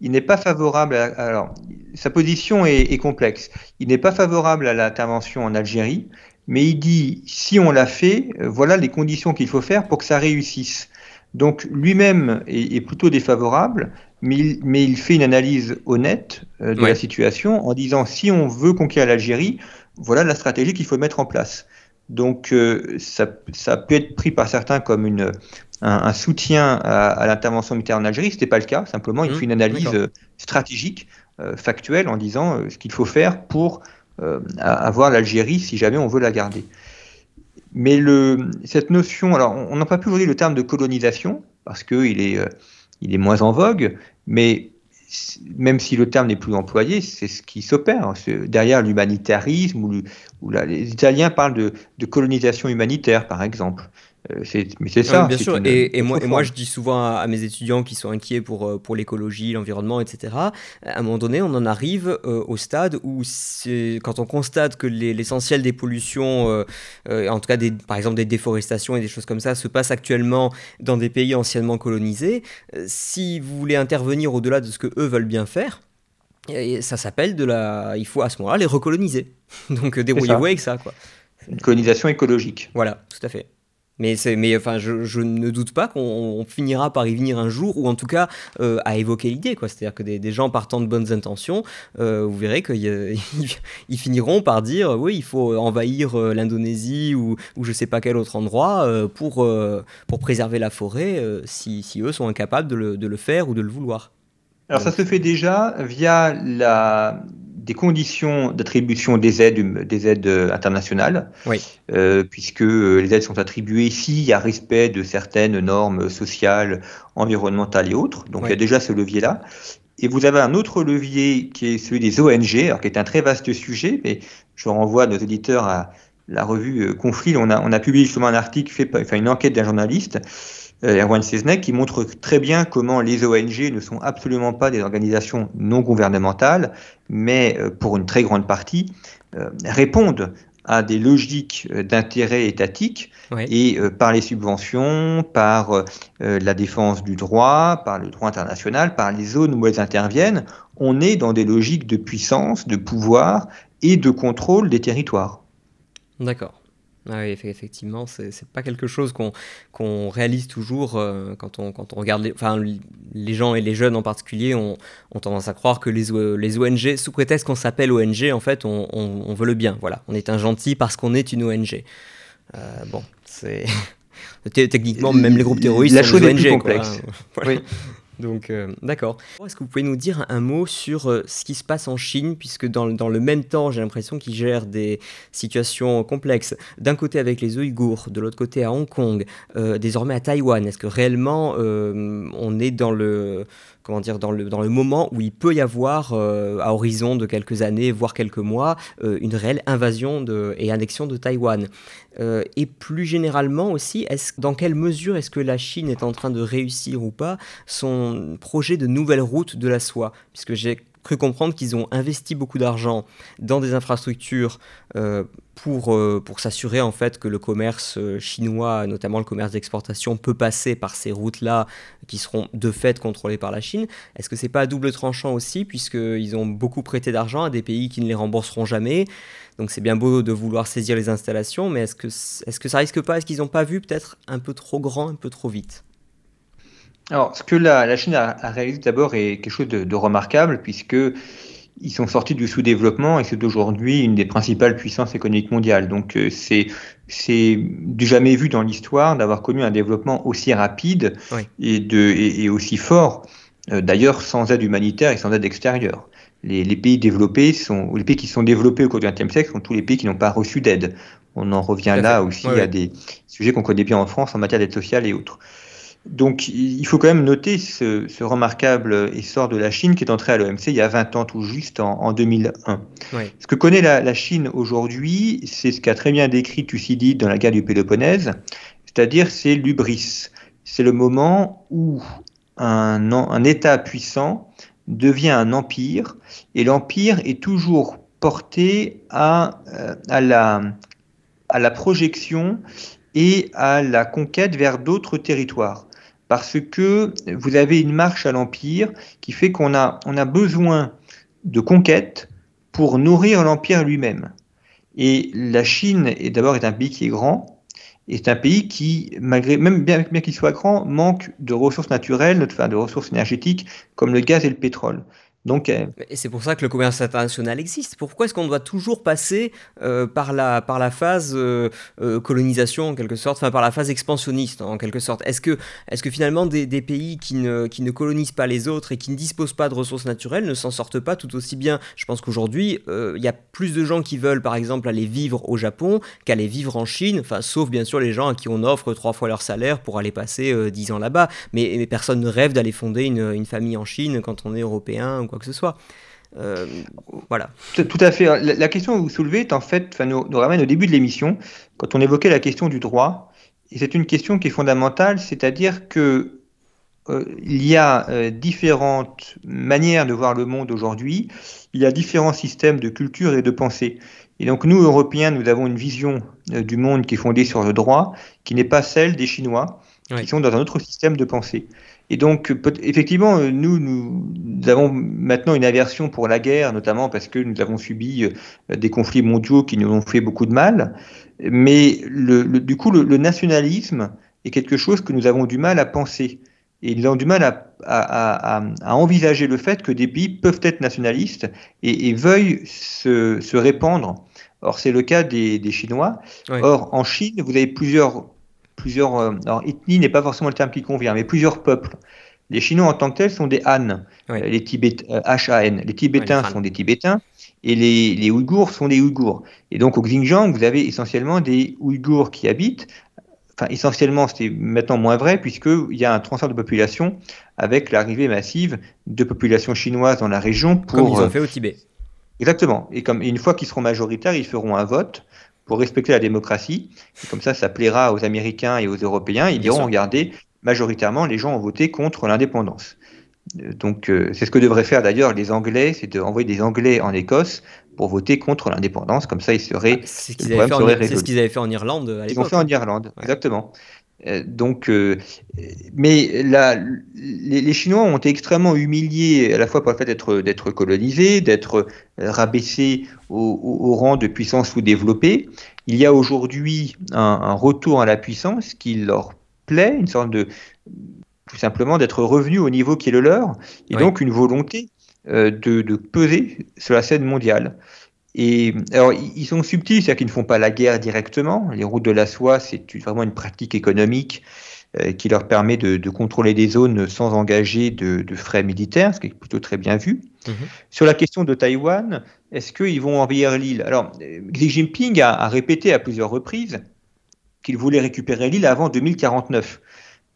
il n'est pas favorable à, alors sa position est, complexe. Il n'est pas favorable à l'intervention en Algérie, mais il dit si on l'a fait, euh, voilà les conditions qu'il faut faire pour que ça réussisse. Donc lui-même est, plutôt défavorable, mais il, mais il, fait une analyse honnête euh, de la situation en disant si on veut conquérir l'Algérie, voilà la stratégie qu'il faut mettre en place. Donc euh, ça, ça, peut être pris par certains comme une, un, soutien à, l'intervention militaire en Algérie. Ce n'était pas le cas, simplement il mmh, fait une analyse euh, stratégique, euh, factuelle, en disant ce qu'il faut faire pour avoir l'Algérie si jamais on veut la garder. Mais le, cette notion, alors on n'a pas pu aujourd'hui le terme de colonisation, parce qu'il est, il est moins en vogue, mais même si le terme n'est plus employé, c'est ce qui s'opère. Derrière l'humanitarisme, ou, les Italiens parlent de, colonisation humanitaire, par exemple. Euh, mais c'est ça. bien sûr. et, moi, et, moi, je dis souvent à, mes étudiants qui sont inquiets pour, euh, pour l'écologie, l'environnement, etc. À un moment donné, on en arrive euh, au stade où, quand on constate que l'essentiel des pollutions, en tout cas, des, par exemple des déforestations et des choses comme ça, se passe actuellement dans des pays anciennement colonisés, si vous voulez intervenir au-delà de ce que eux veulent bien faire, ça s'appelle de la. Il faut à ce moment-là les recoloniser. Donc débrouillez-vous avec ça, quoi. Une colonisation écologique. Voilà, tout à fait. Mais, mais enfin, je, je, ne doute pas qu'on finira par y venir un jour, ou en tout cas euh, à évoquer l'idée. C'est-à-dire que des, des, gens partant de bonnes intentions, euh, vous verrez qu'ils ils finiront par dire oui, il faut envahir euh, l'Indonésie ou, ou je ne sais pas quel autre endroit pour, pour préserver la forêt si, si, eux sont incapables de le, de le faire ou de le vouloir. Alors ça se fait déjà via la, des conditions d'attribution des aides, des aides internationales, euh, puisque les aides sont attribuées s'il y a respect de certaines normes sociales, environnementales et autres. Donc il y a déjà ce levier-là. Et vous avez un autre levier qui est celui des ONG, alors qui est un très vaste sujet, mais je renvoie nos éditeurs à la revue euh, Conflit. On a, on a publié justement un article fait, enfin une enquête d'un journaliste euh, Erwan Seznek, qui montre très bien comment les ONG ne sont absolument pas des organisations non gouvernementales, mais euh, pour une très grande partie, euh, répondent à des logiques d'intérêt étatique et par les subventions, par la défense du droit, par le droit international, par les zones où elles interviennent, on est dans des logiques de puissance, de pouvoir et de contrôle des territoires. D'accord. Ah oui, effectivement, c'est pas quelque chose qu'on réalise toujours euh, quand, on, quand on regarde. Les, enfin, les gens et les jeunes en particulier ont, ont tendance à croire que les, les ONG, sous prétexte qu'on s'appelle ONG, en fait, on, on, veut le bien. Voilà, on est un gentil parce qu'on est une ONG. Euh, bon, c'est. Techniquement, même les groupes terroristes la sont des ONG. complexe. Oui. Donc, euh, d'accord. Est-ce que vous pouvez nous dire un mot sur euh, ce qui se passe en Chine, puisque dans, dans le même temps, j'ai l'impression qu'ils gèrent des situations complexes. D'un côté avec les Ouïghours, de l'autre côté à Hong Kong, euh, désormais à Taïwan. Est-ce que réellement on est dans le comment dire, dans le, dans le moment où il peut y avoir, à horizon de quelques années, voire quelques mois, une réelle invasion et annexion de Taïwan. Euh, et plus généralement aussi, est dans quelle mesure est-ce que la Chine est en train de réussir ou pas son projet de nouvelle route de la soie? Puisque j'ai cru comprendre qu'ils ont investi beaucoup d'argent dans des infrastructures euh, pour, euh, pour s'assurer en fait que le commerce chinois, notamment le commerce d'exportation, peut passer par ces routes-là qui seront de fait contrôlées par la Chine. Est-ce que c'est pas à double tranchant aussi, puisqu'ils ont beaucoup prêté d'argent à des pays qui ne les rembourseront jamais? Donc c'est bien beau de vouloir saisir les installations, mais est-ce que, est-ce que ça risque pas? Est-ce qu'ils n'ont pas vu peut-être un peu trop grand, un peu trop vite? Alors, ce que la, Chine a, réalisé d'abord est quelque chose de, remarquable, puisque ils sont sortis du sous-développement et c'est aujourd'hui une des principales puissances économiques mondiales. Donc euh, c'est c'est du jamais vu dans l'histoire d'avoir connu un développement aussi rapide et, de, et, aussi fort, euh, d'ailleurs sans aide humanitaire et sans aide extérieure les, pays développés sont, les pays qui sont développés au cours du XXe siècle sont tous les pays qui n'ont pas reçu d'aide. On en revient là aussi à des sujets qu'on connaît bien en France en matière d'aide sociale et autres. Donc il faut quand même noter ce, remarquable essor de la Chine qui est entré à l'OMC il y a 20 ans tout juste en, 2001. Ce que connaît la, Chine aujourd'hui, c'est ce qu'a très bien décrit Thucydide dans la guerre du Péloponnèse, c'est-à-dire c'est l'ubris. C'est le moment où un, un État puissant devient un empire, et l'empire est toujours porté à, euh, à, la, à la projection et à la conquête vers d'autres territoires. Parce que vous avez une marche à l'empire qui fait qu'on a, on a besoin de conquête pour nourrir l'empire lui-même. Et la Chine est d'abord est un pays qui est grand, et c'est un pays qui, malgré, même bien, bien qu'il soit grand, manque de ressources naturelles, enfin de ressources énergétiques comme le gaz et le pétrole. Euh, Et c'est pour ça que le commerce international existe. Pourquoi est-ce qu'on doit toujours passer euh, par, la, par la phase euh, colonisation, en quelque sorte, enfin par la phase expansionniste, en quelque sorte? Est-ce que, est que finalement des, des, pays qui ne, qui ne colonisent pas les autres et qui ne disposent pas de ressources naturelles ne s'en sortent pas tout aussi bien? Je pense qu'aujourd'hui, il y a plus de gens qui veulent, par exemple, aller vivre au Japon qu'aller vivre en Chine, enfin, sauf bien sûr les gens à qui on offre trois fois leur salaire pour aller passer dix ans là-bas. Mais, mais, personne ne rêve d'aller fonder une, une famille en Chine quand on est européen ou quoi que ce soit. Euh, voilà. Tout à fait. La, question que vous soulevez est en fait, nous, nous ramène au début de l'émission, quand on évoquait la question du droit. Et c'est une question qui est fondamentale, c'est-à-dire que euh, il y a euh, différentes manières de voir le monde aujourd'hui. Il y a différents systèmes de culture et de pensée. Et donc nous, Européens, nous avons une vision du monde qui est fondée sur le droit, qui n'est pas celle des Chinois, qui sont dans un autre système de pensée. Et donc, effectivement, euh, nous, nous, avons maintenant une aversion pour la guerre, notamment parce que nous avons subi euh, des conflits mondiaux qui nous ont fait beaucoup de mal. Mais le, du coup, le, nationalisme est quelque chose que nous avons du mal à penser. Et nous avons du mal à, à, à, à envisager le fait que des pays peuvent être nationalistes et, et veuillent se, se, répandre. Or, c'est le cas des, des Chinois. Or, en Chine, vous avez plusieurs plusieurs. Euh, alors, ethnie n'est pas forcément le terme qui convient, mais plusieurs peuples. Les Chinois en tant que tels sont des Han, euh, les Tibétains, H-A-N. Les Tibétains sont des Tibétains et les, les, Ouïghours sont des Ouïghours. Et donc au Xinjiang, vous avez essentiellement des Ouïghours qui habitent. Enfin, essentiellement, c'est maintenant moins vrai puisqu'il y a un transfert de population avec l'arrivée massive de populations chinoises dans la région pour. Comme ils ont fait au Tibet. Exactement. Et comme une fois qu'ils seront majoritaires, ils feront un vote pour respecter la démocratie. comme ça, ça plaira aux Américains et aux Européens. Ils diront, regardez, majoritairement, les gens ont voté contre l'indépendance. Euh, donc, euh, c'est ce que devraient faire d'ailleurs les Anglais, c'est d'envoyer des Anglais en Écosse pour voter contre l'indépendance. Comme ça, ils seraient. Ah, c'est ce qu'ils avaient, fait en Irlande à Ils ont fait en Irlande, exactement. Euh, donc, euh, mais là, les, Chinois ont été extrêmement humiliés à la fois par le fait d'être d'être colonisés, d'être rabaissés au, rang de puissance sous-développée, il y a aujourd'hui un, retour à la puissance qui leur plaît, une sorte de tout simplement d'être revenu au niveau qui est le leur, et donc une volonté de, de, peser sur la scène mondiale. Et alors, ils sont subtils, c'est-à-dire qu'ils ne font pas la guerre directement. Les routes de la soie, c'est vraiment une pratique économique euh, qui leur permet de, contrôler des zones sans engager de, frais militaires, ce qui est plutôt très bien vu. Mhm. Sur la question de Taïwan, est-ce qu'ils vont envahir l'île? Alors, Xi Jinping a, répété à plusieurs reprises qu'il voulait récupérer l'île avant 2049.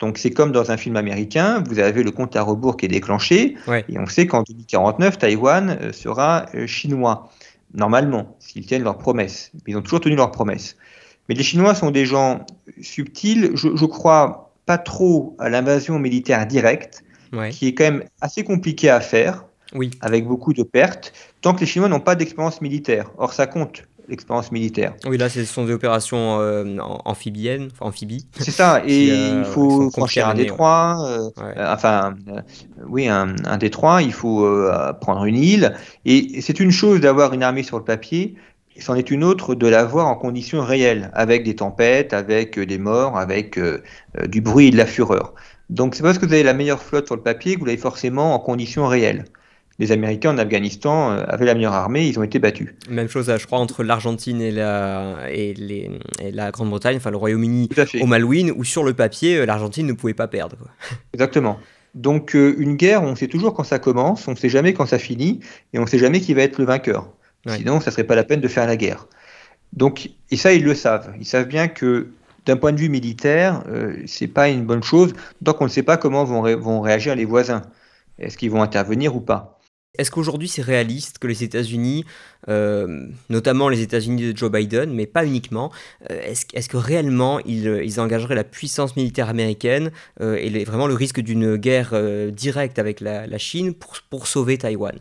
Donc c'est comme dans un film américain, vous avez le compte à rebours qui est déclenché, et on sait qu'en 2049, Taïwan euh, sera euh, chinois normalement, s'ils tiennent leurs promesses. Ils ont toujours tenu leurs promesses. Mais les Chinois sont des gens subtils. Je, je crois pas trop à l'invasion militaire directe, qui est quand même assez compliquée à faire, oui. avec beaucoup de pertes, tant que les Chinois n'ont pas d'expérience militaire. Or, ça compte l'expérience militaire. Oui, là, ce sont des opérations euh, amphibiennes, amphibies. C'est ça, et euh, il faut franchir un détroit, euh, enfin, oui, un, un, détroit, il faut prendre une île, et c'est une chose d'avoir une armée sur le papier, c'en est une autre de l'avoir en conditions réelles, avec des tempêtes, avec des morts, avec du bruit et de la fureur. Donc c'est parce que vous avez la meilleure flotte sur le papier que vous l'avez forcément en conditions réelles les Américains en Afghanistan euh, avaient la meilleure armée, ils ont été battus. Même chose, je crois, entre l'Argentine et la, et la Grande-Bretagne, enfin le Royaume-Uni au Malouine, où sur le papier, euh, l'Argentine ne pouvait pas perdre. Exactement. Donc euh, une guerre, on sait toujours quand ça commence, on ne sait jamais quand ça finit, et on ne sait jamais qui va être le vainqueur. Sinon, ça ne serait pas la peine de faire la guerre. Donc, et ça, ils le savent. Ils savent bien que d'un point de vue militaire, euh, c'est pas une bonne chose, tant qu'on ne sait pas comment vont, vont réagir les voisins. Est-ce qu'ils vont intervenir ou pas? Est-ce qu'aujourd'hui c'est réaliste que les États-Unis, euh, notamment les États-Unis de Joe Biden, mais pas uniquement, euh, est-ce, que réellement ils, engageraient la puissance militaire américaine euh, et vraiment le risque d'une guerre directe avec la, Chine pour, sauver Taïwan?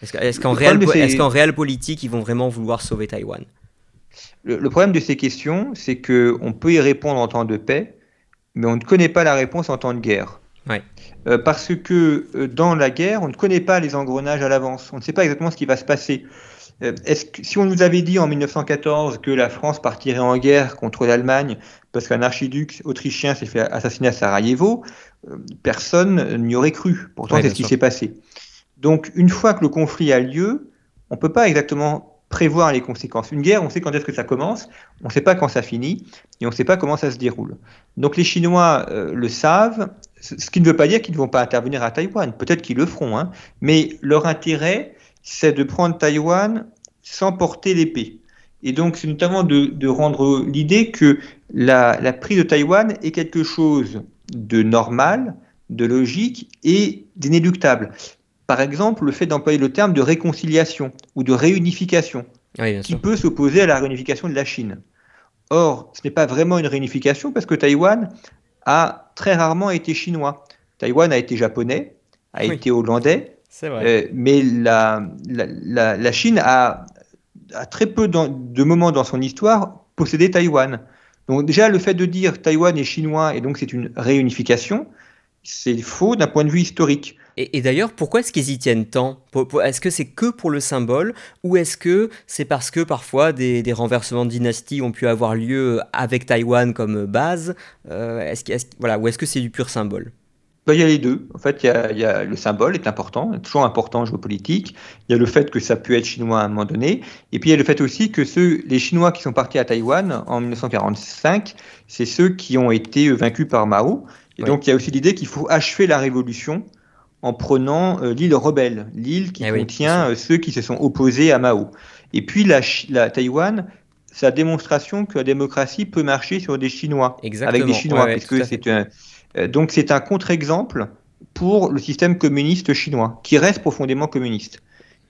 Est-ce, qu'en, réel, politique ils vont vraiment vouloir sauver Taïwan? Le, le, problème de ces questions, c'est qu'on peut y répondre en temps de paix, mais on ne connaît pas la réponse en temps de guerre. Euh, parce que euh, dans la guerre, on ne connaît pas les engrenages à l'avance. On ne sait pas exactement ce qui va se passer. Euh, est-ce que, si on nous avait dit en 1914 que la France partirait en guerre contre l'Allemagne parce qu'un archiduc autrichien s'est fait assassiner à Sarajevo, personne n'y aurait cru. Pourtant, c'est ce qui s'est passé. Donc, une fois que le conflit a lieu, on ne peut pas exactement prévoir les conséquences. Une guerre, on sait quand est-ce que ça commence, on ne sait pas quand ça finit, et on ne sait pas comment ça se déroule. Donc les Chinois euh, le savent, ce qui ne veut pas dire qu'ils ne vont pas intervenir à Taïwan, peut-être qu'ils le feront, hein, mais leur intérêt, c'est de prendre Taïwan sans porter l'épée. Et donc c'est notamment de, rendre l'idée que la, la prise de Taïwan est quelque chose de normal, de logique et d'inéluctable. Par exemple, le fait d'employer le terme de réconciliation ou de réunification, qui peut s'opposer à la réunification de la Chine. Or, ce n'est pas vraiment une réunification parce que Taïwan a très rarement été chinois. Taïwan a été japonais, a été hollandais, euh, mais la, la, Chine a, a très peu de moments dans son histoire possédé Taïwan. Donc déjà, le fait de dire Taïwan est chinois et donc c'est une réunification, c'est faux d'un point de vue historique. Et, d'ailleurs, pourquoi est-ce qu'ils y tiennent tant Est-ce que c'est que pour le symbole ou est-ce que c'est parce que parfois des, renversements de dynastie ont pu avoir lieu avec Taïwan comme base euh, est-ce, voilà, Ou est-ce que c'est du pur symbole? Bah, il y a les deux. En fait, il y a, le symbole est important, toujours important en géopolitique. Il y a le fait que ça peut être chinois à un moment donné. Et puis il y a le fait aussi que ceux, les Chinois qui sont partis à Taïwan en 1945, c'est ceux qui ont été vaincus par Mao. Et donc il y a aussi l'idée qu'il faut achever la révolution en prenant euh, l'île rebelle, l'île qui eh contient euh, ceux qui se sont opposés à Mao. Et puis la, la Taïwan, sa démonstration que la démocratie peut marcher sur des Chinois, avec des Chinois, parce que c'est un, euh, donc c'est un contre-exemple pour le système communiste chinois, qui reste profondément communiste.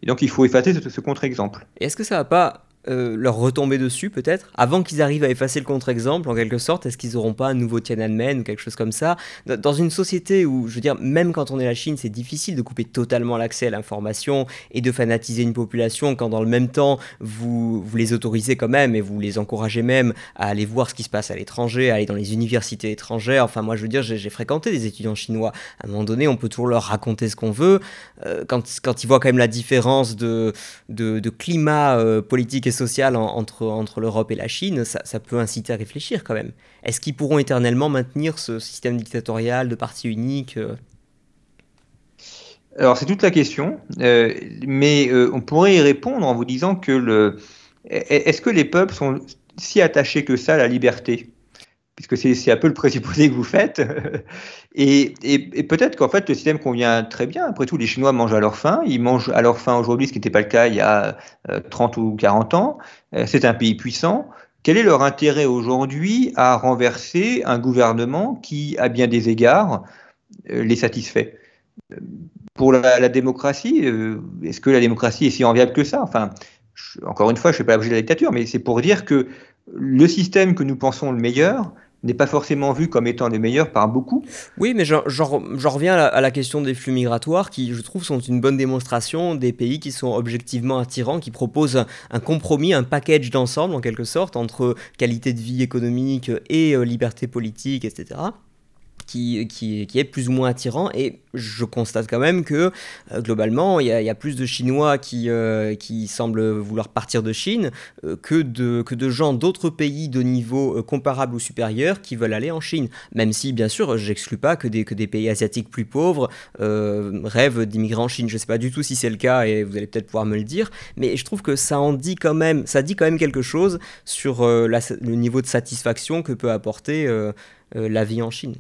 Et donc il faut effacer ce, ce contre-exemple. Est-ce que ça va pas euh, leur retomber dessus peut-être avant qu'ils arrivent à effacer le contre-exemple en quelque sorte Est-ce qu'ils n'auront pas un nouveau Tiananmen ou quelque chose comme ça? Dans une société où, je veux dire, même quand on est la Chine, c'est difficile de couper totalement l'accès à l'information et de fanatiser une population quand dans le même temps vous, vous les autorisez quand même et vous les encouragez même à aller voir ce qui se passe à l'étranger, à aller dans les universités étrangères. Enfin, moi je veux dire, j'ai fréquenté des étudiants chinois. À un moment donné, on peut toujours leur raconter ce qu'on veut. Euh, quand, quand ils voient quand même la différence de, de, climat euh, politique et social entre, l'Europe et la Chine, ça, peut inciter à réfléchir quand même. Est-ce qu'ils pourront éternellement maintenir ce système dictatorial de parti unique Alors c'est toute la question, mais on pourrait y répondre en vous disant que le... Est-ce que les peuples sont si attachés que ça à la liberté? Puisque c'est un peu le présupposé que vous faites. et, peut-être qu'en fait, le système convient très bien. Après tout, les Chinois mangent à leur faim. Ils mangent à leur faim aujourd'hui, ce qui n'était pas le cas il y a 30 euh, ou 40 ans. Euh, c'est un pays puissant. Quel est leur intérêt aujourd'hui à renverser un gouvernement qui, à bien des égards, euh, les satisfait? Pour la, la démocratie, est-ce que la démocratie est si enviable que ça? Enfin, encore une fois, je ne fais pas l'objet de la dictature, mais c'est pour dire que le système que nous pensons le meilleur, n'est pas forcément vu comme étant les meilleurs par beaucoup. Oui, mais j'en reviens à la, question des flux migratoires qui, je trouve, sont une bonne démonstration des pays qui sont objectivement attirants, qui proposent un, compromis, un package d'ensemble en quelque sorte entre qualité de vie économique et euh, liberté politique, etc qui, est plus ou moins attirant. Et je constate quand même que euh, globalement, il y, a plus de Chinois qui, euh, qui semblent vouloir partir de Chine euh, que, de, que de gens d'autres pays de niveau comparable ou supérieur qui veulent aller en Chine. Même si, bien sûr, j'exclus pas que des, que des pays asiatiques plus pauvres rêvent d'immigrer en Chine. Je ne sais pas du tout si c'est le cas et vous allez peut-être pouvoir me le dire. Mais je trouve que ça en dit quand même, ça dit quand même quelque chose sur le niveau de satisfaction que peut apporter la vie en Chine.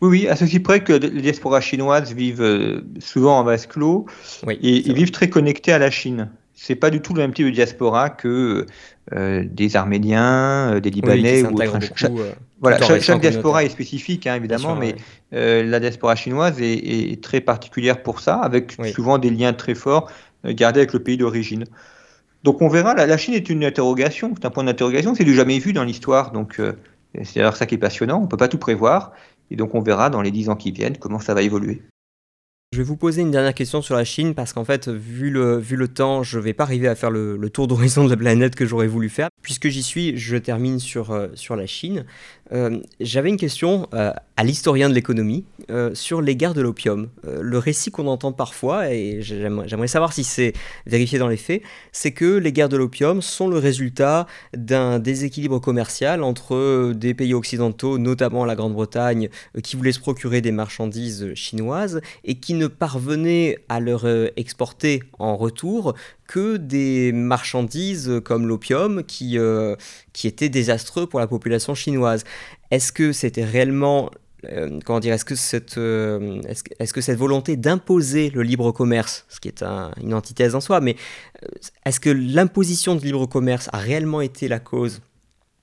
Oui, oui, à ceci près que les diasporas chinoises vivent euh, souvent en vase clos et, ils vivent très connectés à la Chine. C'est pas du tout le même type de diaspora que euh, des Arméniens, euh, des Libanais ou autres. voilà, chaque, diaspora est spécifique, hein, évidemment, mais la diaspora chinoise est, très particulière pour ça, avec souvent des liens très forts gardés avec le pays d'origine. Donc on verra, la, la, Chine est une interrogation, c'est un point d'interrogation, c'est du jamais vu dans l'histoire, donc c'est alors ça qui est passionnant, on ne peut pas tout prévoir. Et donc on verra dans les dix ans qui viennent comment ça va évoluer. Je vais vous poser une dernière question sur la Chine parce qu'en fait, vu le, temps, je ne vais pas arriver à faire le, tour d'horizon de la planète que j'aurais voulu faire. Puisque j'y suis, je termine sur, euh, la Chine. Euh, j'avais une question euh, à l'historien de l'économie sur les guerres de l'opium. le récit qu'on entend parfois, et j'aimerais savoir si c'est vérifié dans les faits, c'est que les guerres de l'opium sont le résultat d'un déséquilibre commercial entre des pays occidentaux, notamment la Grande-Bretagne, qui voulaient se procurer des marchandises chinoises et qui ne parvenaient à leur exporter en retour que des marchandises comme l'opium qui, euh, qui étaient désastreux pour la population chinoise. Est-ce que c'était réellement euh, comment dire, est-ce que cette, euh, est-ce, que cette volonté d'imposer le libre commerce, ce qui est une antithèse en soi, mais est-ce que l'imposition de libre commerce a réellement été la cause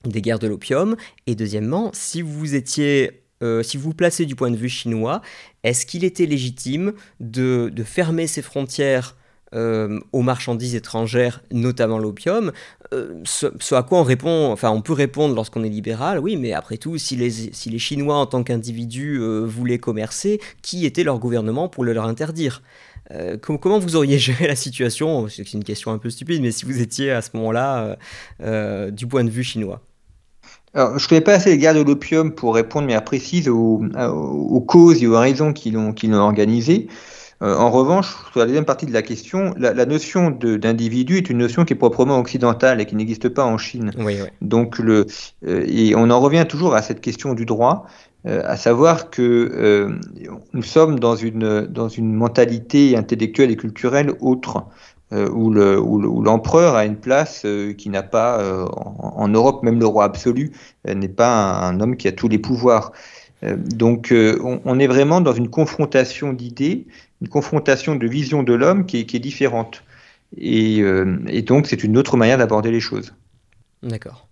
des guerres de l'opium? Et deuxièmement, si vous étiez si vous placez du point de vue chinois, est-ce qu'il était légitime de, fermer ses frontières euh, aux marchandises étrangères, notamment l'opium, euh, ce, à quoi on répond, enfin on peut répondre lorsqu'on est libéral, oui, mais après tout, si les, Chinois en tant qu'individus euh, voulaient commercer, qui était leur gouvernement pour le leur interdire comment vous auriez géré la situation? C'est une question un peu stupide, mais si vous étiez à ce moment-là du point de vue chinois alors, je ne connais pas assez les guerres de l'opium pour répondre, mais à précise aux, aux, causes et aux raisons qui l'ont organisé. Euh, en revanche, sur la deuxième partie de la question, la, notion d'individu est une notion qui est proprement occidentale et qui n'existe pas en Chine. Donc, le, euh, et on en revient toujours à cette question du droit, euh, à savoir que nous sommes dans une, dans une mentalité intellectuelle et culturelle autre. Où l'empereur a une place qui n'a pas en, Europe, même le roi absolu n'est pas un, homme qui a tous les pouvoirs. donc on, est vraiment dans une confrontation d'idées une confrontation de vision de l'homme qui, est différente. Euh, et donc, c'est une autre manière d'aborder les choses. D'accord.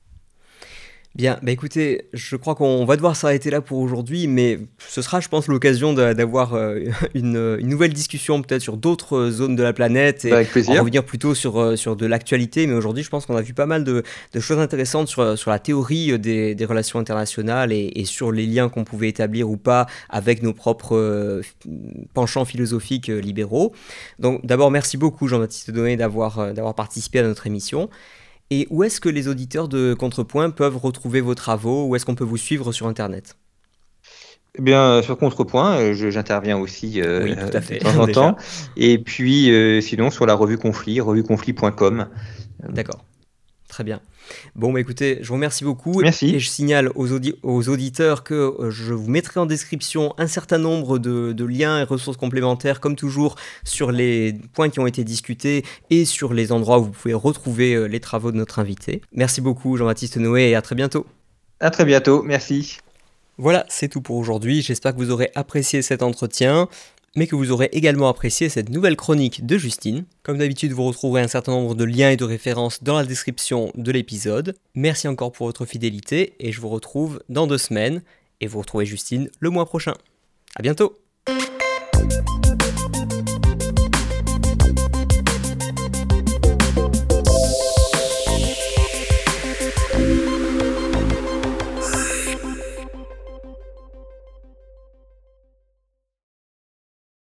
Bien, bah écoutez, je crois qu'on va devoir s'arrêter là pour aujourd'hui, mais ce sera, je pense, l'occasion d'avoir euh, une, nouvelle discussion peut-être sur d'autres zones de la planète et revenir plutôt sur, euh, sur de l'actualité. Mais aujourd'hui, je pense qu'on a vu pas mal de, choses intéressantes sur, sur la théorie des, relations internationales et, sur les liens qu'on pouvait établir ou pas avec nos propres euh, penchants philosophiques libéraux. Donc d'abord, merci beaucoup Jean-Baptiste Donné d'avoir participé à notre émission. Et où est-ce que les auditeurs de Contrepoint peuvent retrouver vos travaux? Où est-ce qu'on peut vous suivre sur Internet? Eh bien, sur Contrepoint, euh, j'interviens aussi euh, de temps en temps. Et puis, euh, sinon, sur la revue Conflit, revueconflit.com. D'accord. Très bien. Bon, bah écoutez, je vous remercie beaucoup. Merci. Et je signale aux, aux auditeurs que euh, je vous mettrai en description un certain nombre de, de, liens et ressources complémentaires, comme toujours, sur les points qui ont été discutés et sur les endroits où vous pouvez retrouver euh, les travaux de notre invité. Merci beaucoup, Jean-Baptiste Noé, et à très bientôt. À très bientôt, merci. Voilà, c'est tout pour aujourd'hui. J'espère que vous aurez apprécié cet entretien mais que vous aurez également apprécié cette nouvelle chronique de Justine. Comme d'habitude, vous retrouverez un certain nombre de liens et de références dans la description de l'épisode. Merci encore pour votre fidélité et je vous retrouve dans deux semaines et vous retrouvez Justine le mois prochain. À bientôt